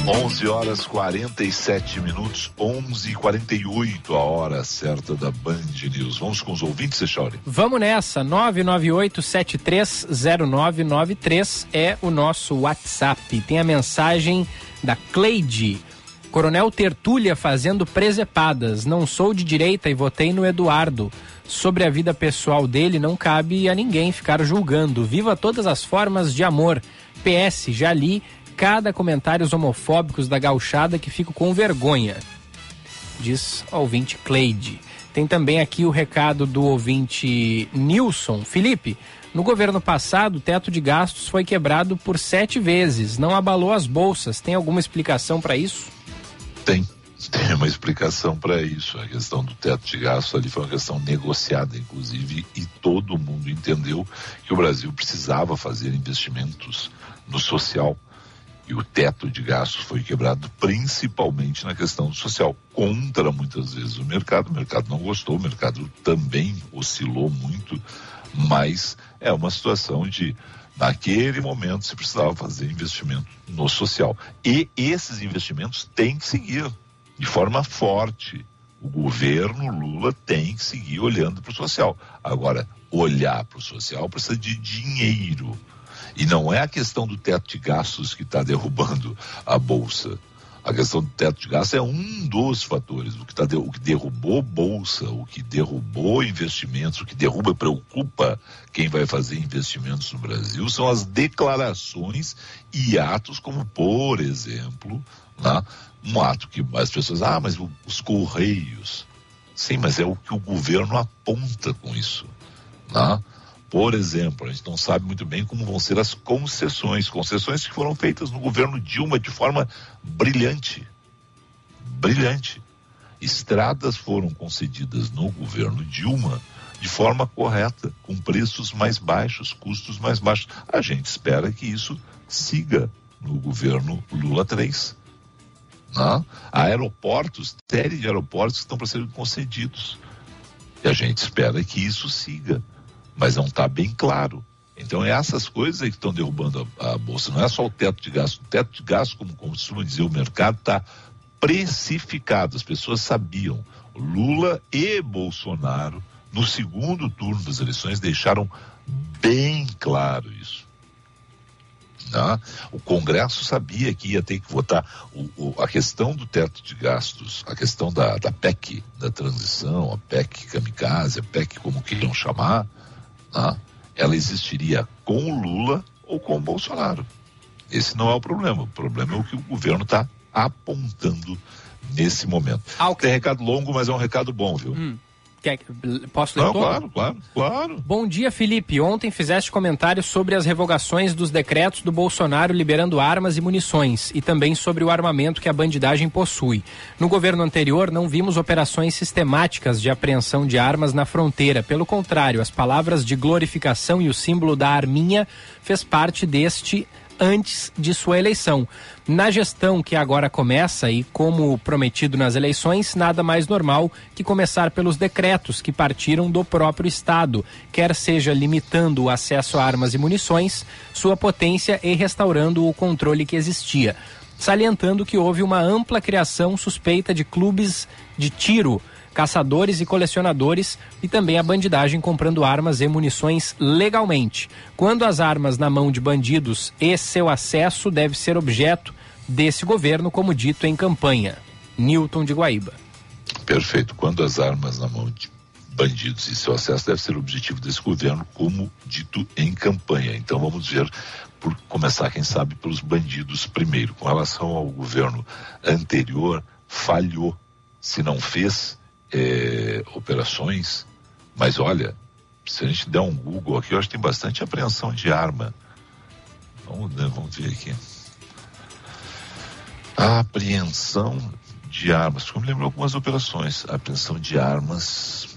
11 horas 47 minutos, 11 e 48 a hora certa da Band News. Vamos com os ouvintes, Echauri? Vamos nessa, 998-730993 é o nosso WhatsApp. Tem a mensagem da Cleide. Coronel Tertúlia fazendo presepadas. Não sou de direita e votei no Eduardo. Sobre a vida pessoal dele, não cabe a ninguém ficar julgando. Viva todas as formas de amor. PS, já li cada comentários homofóbicos da gauchada que fico com vergonha. Diz ouvinte Cleide. Tem também aqui o recado do ouvinte Nilson. Felipe, no governo passado, o teto de gastos foi quebrado por sete vezes. Não abalou as bolsas. Tem alguma explicação para isso? Tem. Tem uma explicação para isso. A questão do teto de gastos ali foi uma questão negociada, inclusive, e todo mundo entendeu que o Brasil precisava fazer investimentos no social. E o teto de gastos foi quebrado principalmente na questão social, contra muitas vezes o mercado. O mercado não gostou, o mercado também oscilou muito, mas é uma situação de naquele momento se precisava fazer investimento no social. E esses investimentos têm que seguir de forma forte. O governo Lula tem que seguir olhando para o social. Agora, olhar para o social precisa de dinheiro. E não é a questão do teto de gastos que está derrubando a bolsa. A questão do teto de gasto é um dos fatores. O que, tá, o que derrubou bolsa, o que derrubou investimentos, o que derruba e preocupa quem vai fazer investimentos no Brasil são as declarações e atos, como, por exemplo, né, um ato que as pessoas, ah, mas os Correios. Sim, mas é o que o governo aponta com isso. Né? Por exemplo, a gente não sabe muito bem como vão ser as concessões, concessões que foram feitas no governo Dilma de forma brilhante. Brilhante. Estradas foram concedidas no governo Dilma de forma correta, com preços mais baixos, custos mais baixos. A gente espera que isso siga no governo Lula 3. Não? Há aeroportos, série de aeroportos que estão para serem concedidos. E a gente espera que isso siga mas não está bem claro. Então, é essas coisas aí que estão derrubando a, a, bolsa. Não é só o teto de gasto. O teto de gasto, como costuma dizer o mercado, está precificado. As pessoas sabiam. Lula e Bolsonaro, no segundo turno das eleições, deixaram bem claro isso. Né? O Congresso sabia que ia ter que votar. O, o, a questão do teto de gastos, a questão da, da PEC, da transição, a PEC kamikaze, a PEC como queiram chamar, né? ela existiria com o Lula ou com o Bolsonaro. Esse não é o problema. O problema é o que o governo está apontando nesse momento. Ah, okay. Tem recado longo, mas é um recado bom, viu? Hum. Quer, posso ler Não, todo? Claro, claro, claro. Bom dia, Felipe. Ontem fizeste comentários sobre as revogações dos decretos do Bolsonaro liberando armas e munições e também sobre o armamento que a bandidagem possui. No governo anterior, não vimos operações sistemáticas de apreensão de armas na fronteira. Pelo contrário, as palavras de glorificação e o símbolo da arminha fez parte deste antes de sua eleição. Na gestão que agora começa e como prometido nas eleições, nada mais normal que começar pelos decretos que partiram do próprio Estado, quer seja limitando o acesso a armas e munições, sua potência e restaurando o controle que existia. Salientando que houve uma ampla criação suspeita de clubes de tiro caçadores e colecionadores e também a bandidagem comprando armas e munições legalmente. Quando as armas na mão de bandidos e seu acesso deve ser objeto desse governo, como dito em campanha. Newton de Guaíba. Perfeito. Quando as armas na mão de bandidos e seu acesso deve ser objetivo desse governo, como dito em campanha. Então vamos ver por começar, quem sabe, pelos bandidos primeiro. Com relação ao governo anterior, falhou. Se não fez, é, operações, mas olha, se a gente der um Google aqui, eu acho que tem bastante apreensão de arma. Vamos, né, vamos ver aqui. A apreensão de armas. Como lembro algumas operações. A apreensão de armas.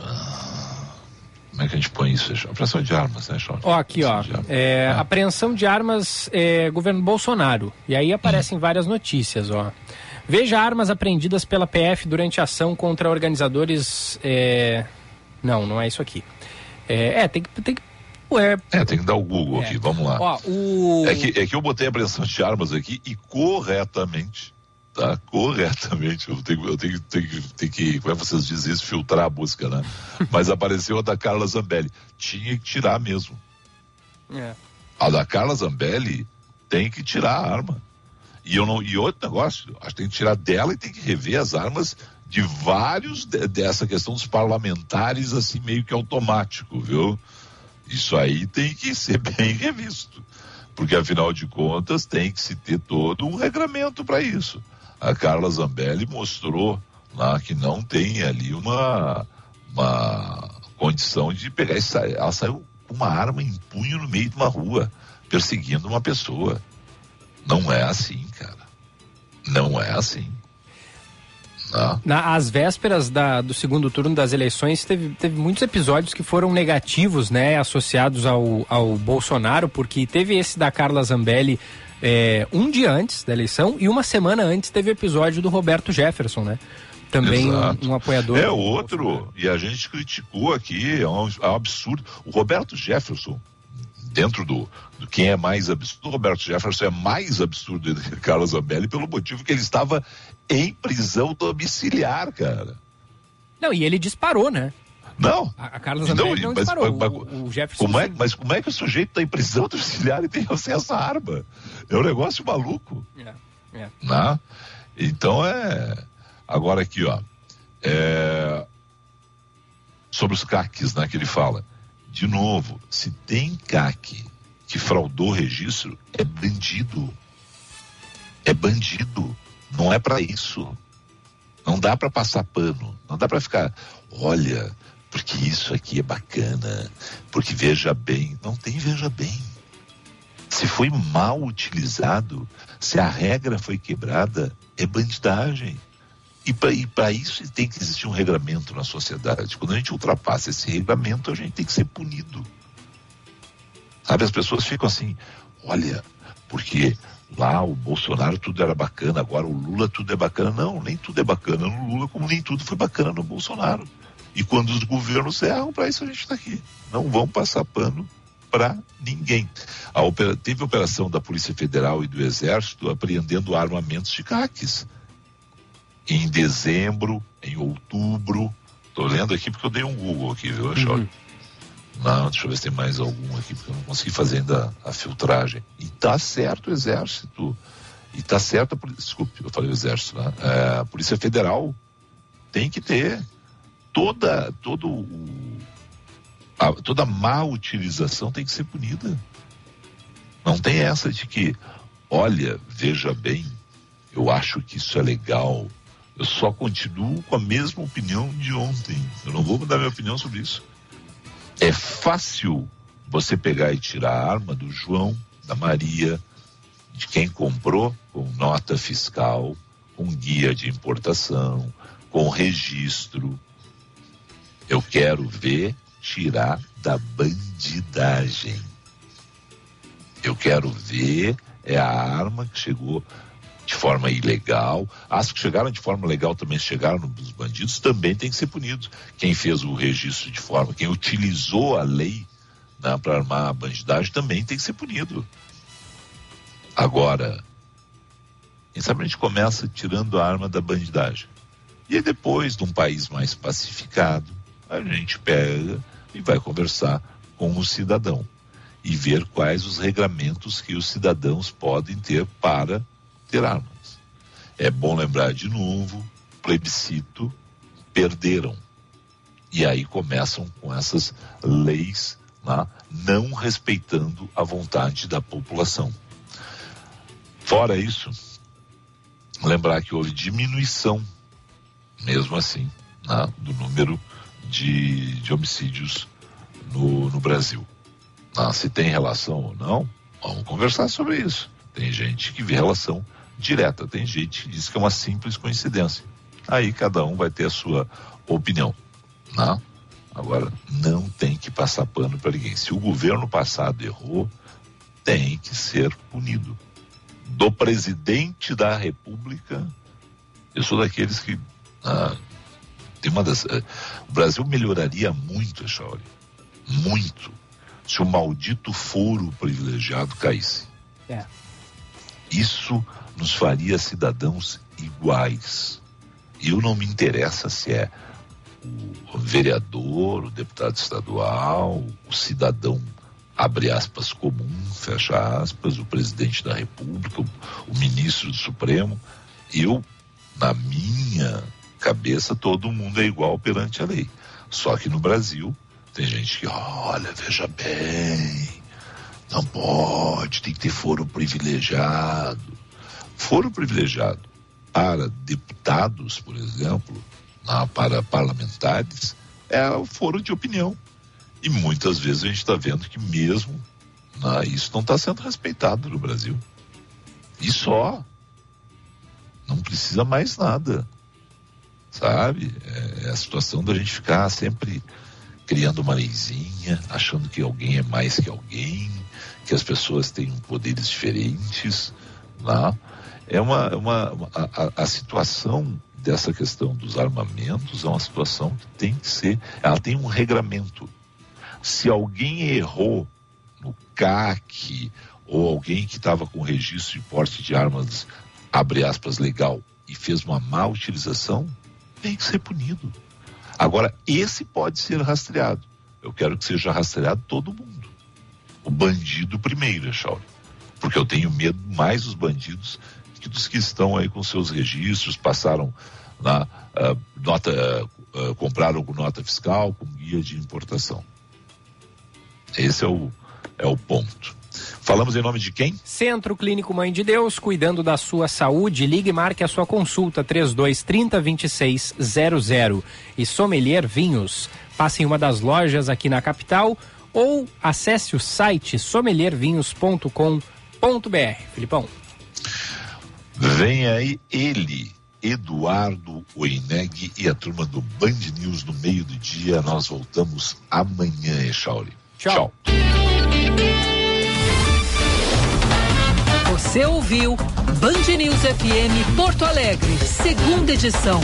Ah, como é que a gente põe isso? Apreensão de armas, né, Jorge? Ó, aqui, ó. É, é. Apreensão de armas, é, governo Bolsonaro. E aí aparecem hum. várias notícias, ó. Veja armas apreendidas pela PF durante a ação contra organizadores. É... Não, não é isso aqui. É, é tem que. Tem que... Ué. É, tem que dar o Google é. aqui, vamos lá. Ó, o... é, que, é que eu botei a apreensão de armas aqui e corretamente, tá? Corretamente. Eu tenho, eu tenho, tenho, tenho que, como é que vocês dizem isso, filtrar a busca, né? Mas apareceu a da Carla Zambelli. Tinha que tirar mesmo. É. A da Carla Zambelli tem que tirar a arma. E, eu não, e outro negócio, acho que tem que tirar dela e tem que rever as armas de vários de, dessa questão dos parlamentares, assim, meio que automático, viu? Isso aí tem que ser bem revisto. Porque, afinal de contas, tem que se ter todo um regramento para isso. A Carla Zambelli mostrou lá que não tem ali uma, uma condição de pegar. Ela saiu com uma arma em punho no meio de uma rua, perseguindo uma pessoa. Não é assim, cara. Não é assim. Não. Na, às vésperas da, do segundo turno das eleições, teve, teve muitos episódios que foram negativos, né, associados ao, ao Bolsonaro, porque teve esse da Carla Zambelli é, um dia antes da eleição e uma semana antes teve o episódio do Roberto Jefferson, né? Também um, um, apoiador. É outro, e a gente criticou aqui, é um, é um absurdo. O Roberto Jefferson, dentro do, do quem é mais absurdo, Roberto Jefferson é mais absurdo do que Carlos Zambelli pelo motivo que ele estava em prisão domiciliar, cara. Não, e ele disparou, né? Não. A, a Carlos Não, André não, mas- disparou. mas- o, o Jefferson. Como é, mas como é que o sujeito está em prisão domiciliar e tem acesso à arma? É um negócio maluco. É, é. né? Então é. Agora aqui, ó. É, Sobre os CACs, né, que ele fala. De novo, se tem CAC que fraudou o registro, é bandido. É bandido. Não é para isso. Não dá para passar pano. Não dá para ficar, olha, porque isso aqui é bacana, porque veja bem. Não tem veja bem. Se foi mal utilizado, se a regra foi quebrada, é bandidagem. E para isso tem que existir um regramento na sociedade. Quando a gente ultrapassa esse regramento, a gente tem que ser punido. Sabe, as pessoas ficam assim, olha, porque lá o Bolsonaro tudo era bacana, agora o Lula tudo é bacana. Não, nem tudo é bacana no Lula, como nem tudo foi bacana no Bolsonaro. E quando os governos erram, para isso a gente está aqui. Não vão passar pano para ninguém. A opera- teve operação da Polícia Federal e do Exército apreendendo armamentos de caques. Em dezembro, em outubro. Estou lendo aqui porque eu dei um Google aqui, viu, Chauri? Não, deixa eu ver se tem mais algum aqui, porque eu não consegui fazer ainda a filtragem. E tá certo o Exército. E tá certo a Polícia. Desculpe, eu falei o Exército, né? É, a Polícia Federal tem que ter toda, todo o, a- toda má utilização tem que ser punida. Não tem essa de que, olha, veja bem, eu acho que isso é legal. Eu só continuo com a mesma opinião de ontem. Eu não vou mudar minha opinião sobre isso. É fácil você pegar e tirar a arma do João, da Maria, de quem comprou com nota fiscal, com guia de importação, com registro. Eu quero ver tirar da bandidagem. Eu quero ver é a arma que chegou de forma ilegal. As que chegaram de forma legal também chegaram nos bandidos, também tem que ser punidos. Quem fez o registro de forma, quem utilizou a lei né, para armar a bandidagem também tem que ser punido. Agora, quem sabe a gente começa tirando a arma da bandidagem. E aí depois, num país mais pacificado, a gente pega e vai conversar com o cidadão e ver quais os regramentos que os cidadãos podem ter para ter armas. É bom lembrar de novo, plebiscito perderam. E aí começam com essas leis né, não respeitando a vontade da população. Fora isso, lembrar que houve diminuição, mesmo assim, né, do número de, de homicídios no, no Brasil. Ah, se tem relação ou não, vamos conversar sobre isso. Tem gente que vê relação direta, tem gente que diz que é uma simples coincidência. Aí cada um vai ter a sua opinião. Né? Agora, não tem que passar pano para ninguém. Se o governo passado errou, tem que ser punido. Do presidente da República, eu sou daqueles que. ah, tem uma das, eh, o Brasil melhoraria muito, Chauri. Muito. Se o maldito foro privilegiado caísse. É. Isso nos faria cidadãos iguais. Eu não me interessa se é o vereador, o deputado estadual, o cidadão, abre aspas, comum, fecha aspas, o presidente da República, o ministro do Supremo. Eu, na minha cabeça, todo mundo é igual perante a lei. Só que no Brasil, tem gente que, olha, veja bem, não pode, tem que ter foro privilegiado. Foro privilegiado para deputados, por exemplo, na- para parlamentares, é o foro de opinião. E muitas vezes a gente está vendo que mesmo né, isso não está sendo respeitado no Brasil. E só. Não precisa mais nada. Sabe? É a situação da gente ficar sempre criando uma leizinha, achando que alguém é mais que alguém, que as pessoas têm poderes diferentes. Lá. É uma, uma, uma- a, a- a situação dessa questão dos armamentos é uma situação que tem que ser, ela tem um regramento. Se alguém errou no CAC ou alguém que estava com registro de porte de armas, abre aspas, legal, e fez uma má utilização, tem que ser punido. Agora, esse pode ser rastreado. Eu quero que seja rastreado todo mundo. O bandido primeiro, Chauri. Porque eu tenho medo mais dos bandidos que dos que estão aí com seus registros, passaram na uh, nota, uh, compraram com nota fiscal, com guia de importação. Esse é o, é o ponto. Falamos em nome de quem? Centro Clínico Mãe de Deus, cuidando da sua saúde. Ligue e marque a sua consulta 3230 2600 e Sommelier Vinhos. Passe em uma das lojas aqui na capital ou acesse o site sommeliervinhos.com.br. Filipão. Vem aí ele, Eduardo Oineg e a turma do Band News no meio do dia. Nós voltamos amanhã, Echauri. Tchau. Tchau. Você ouviu Band News FM Porto Alegre, segunda edição.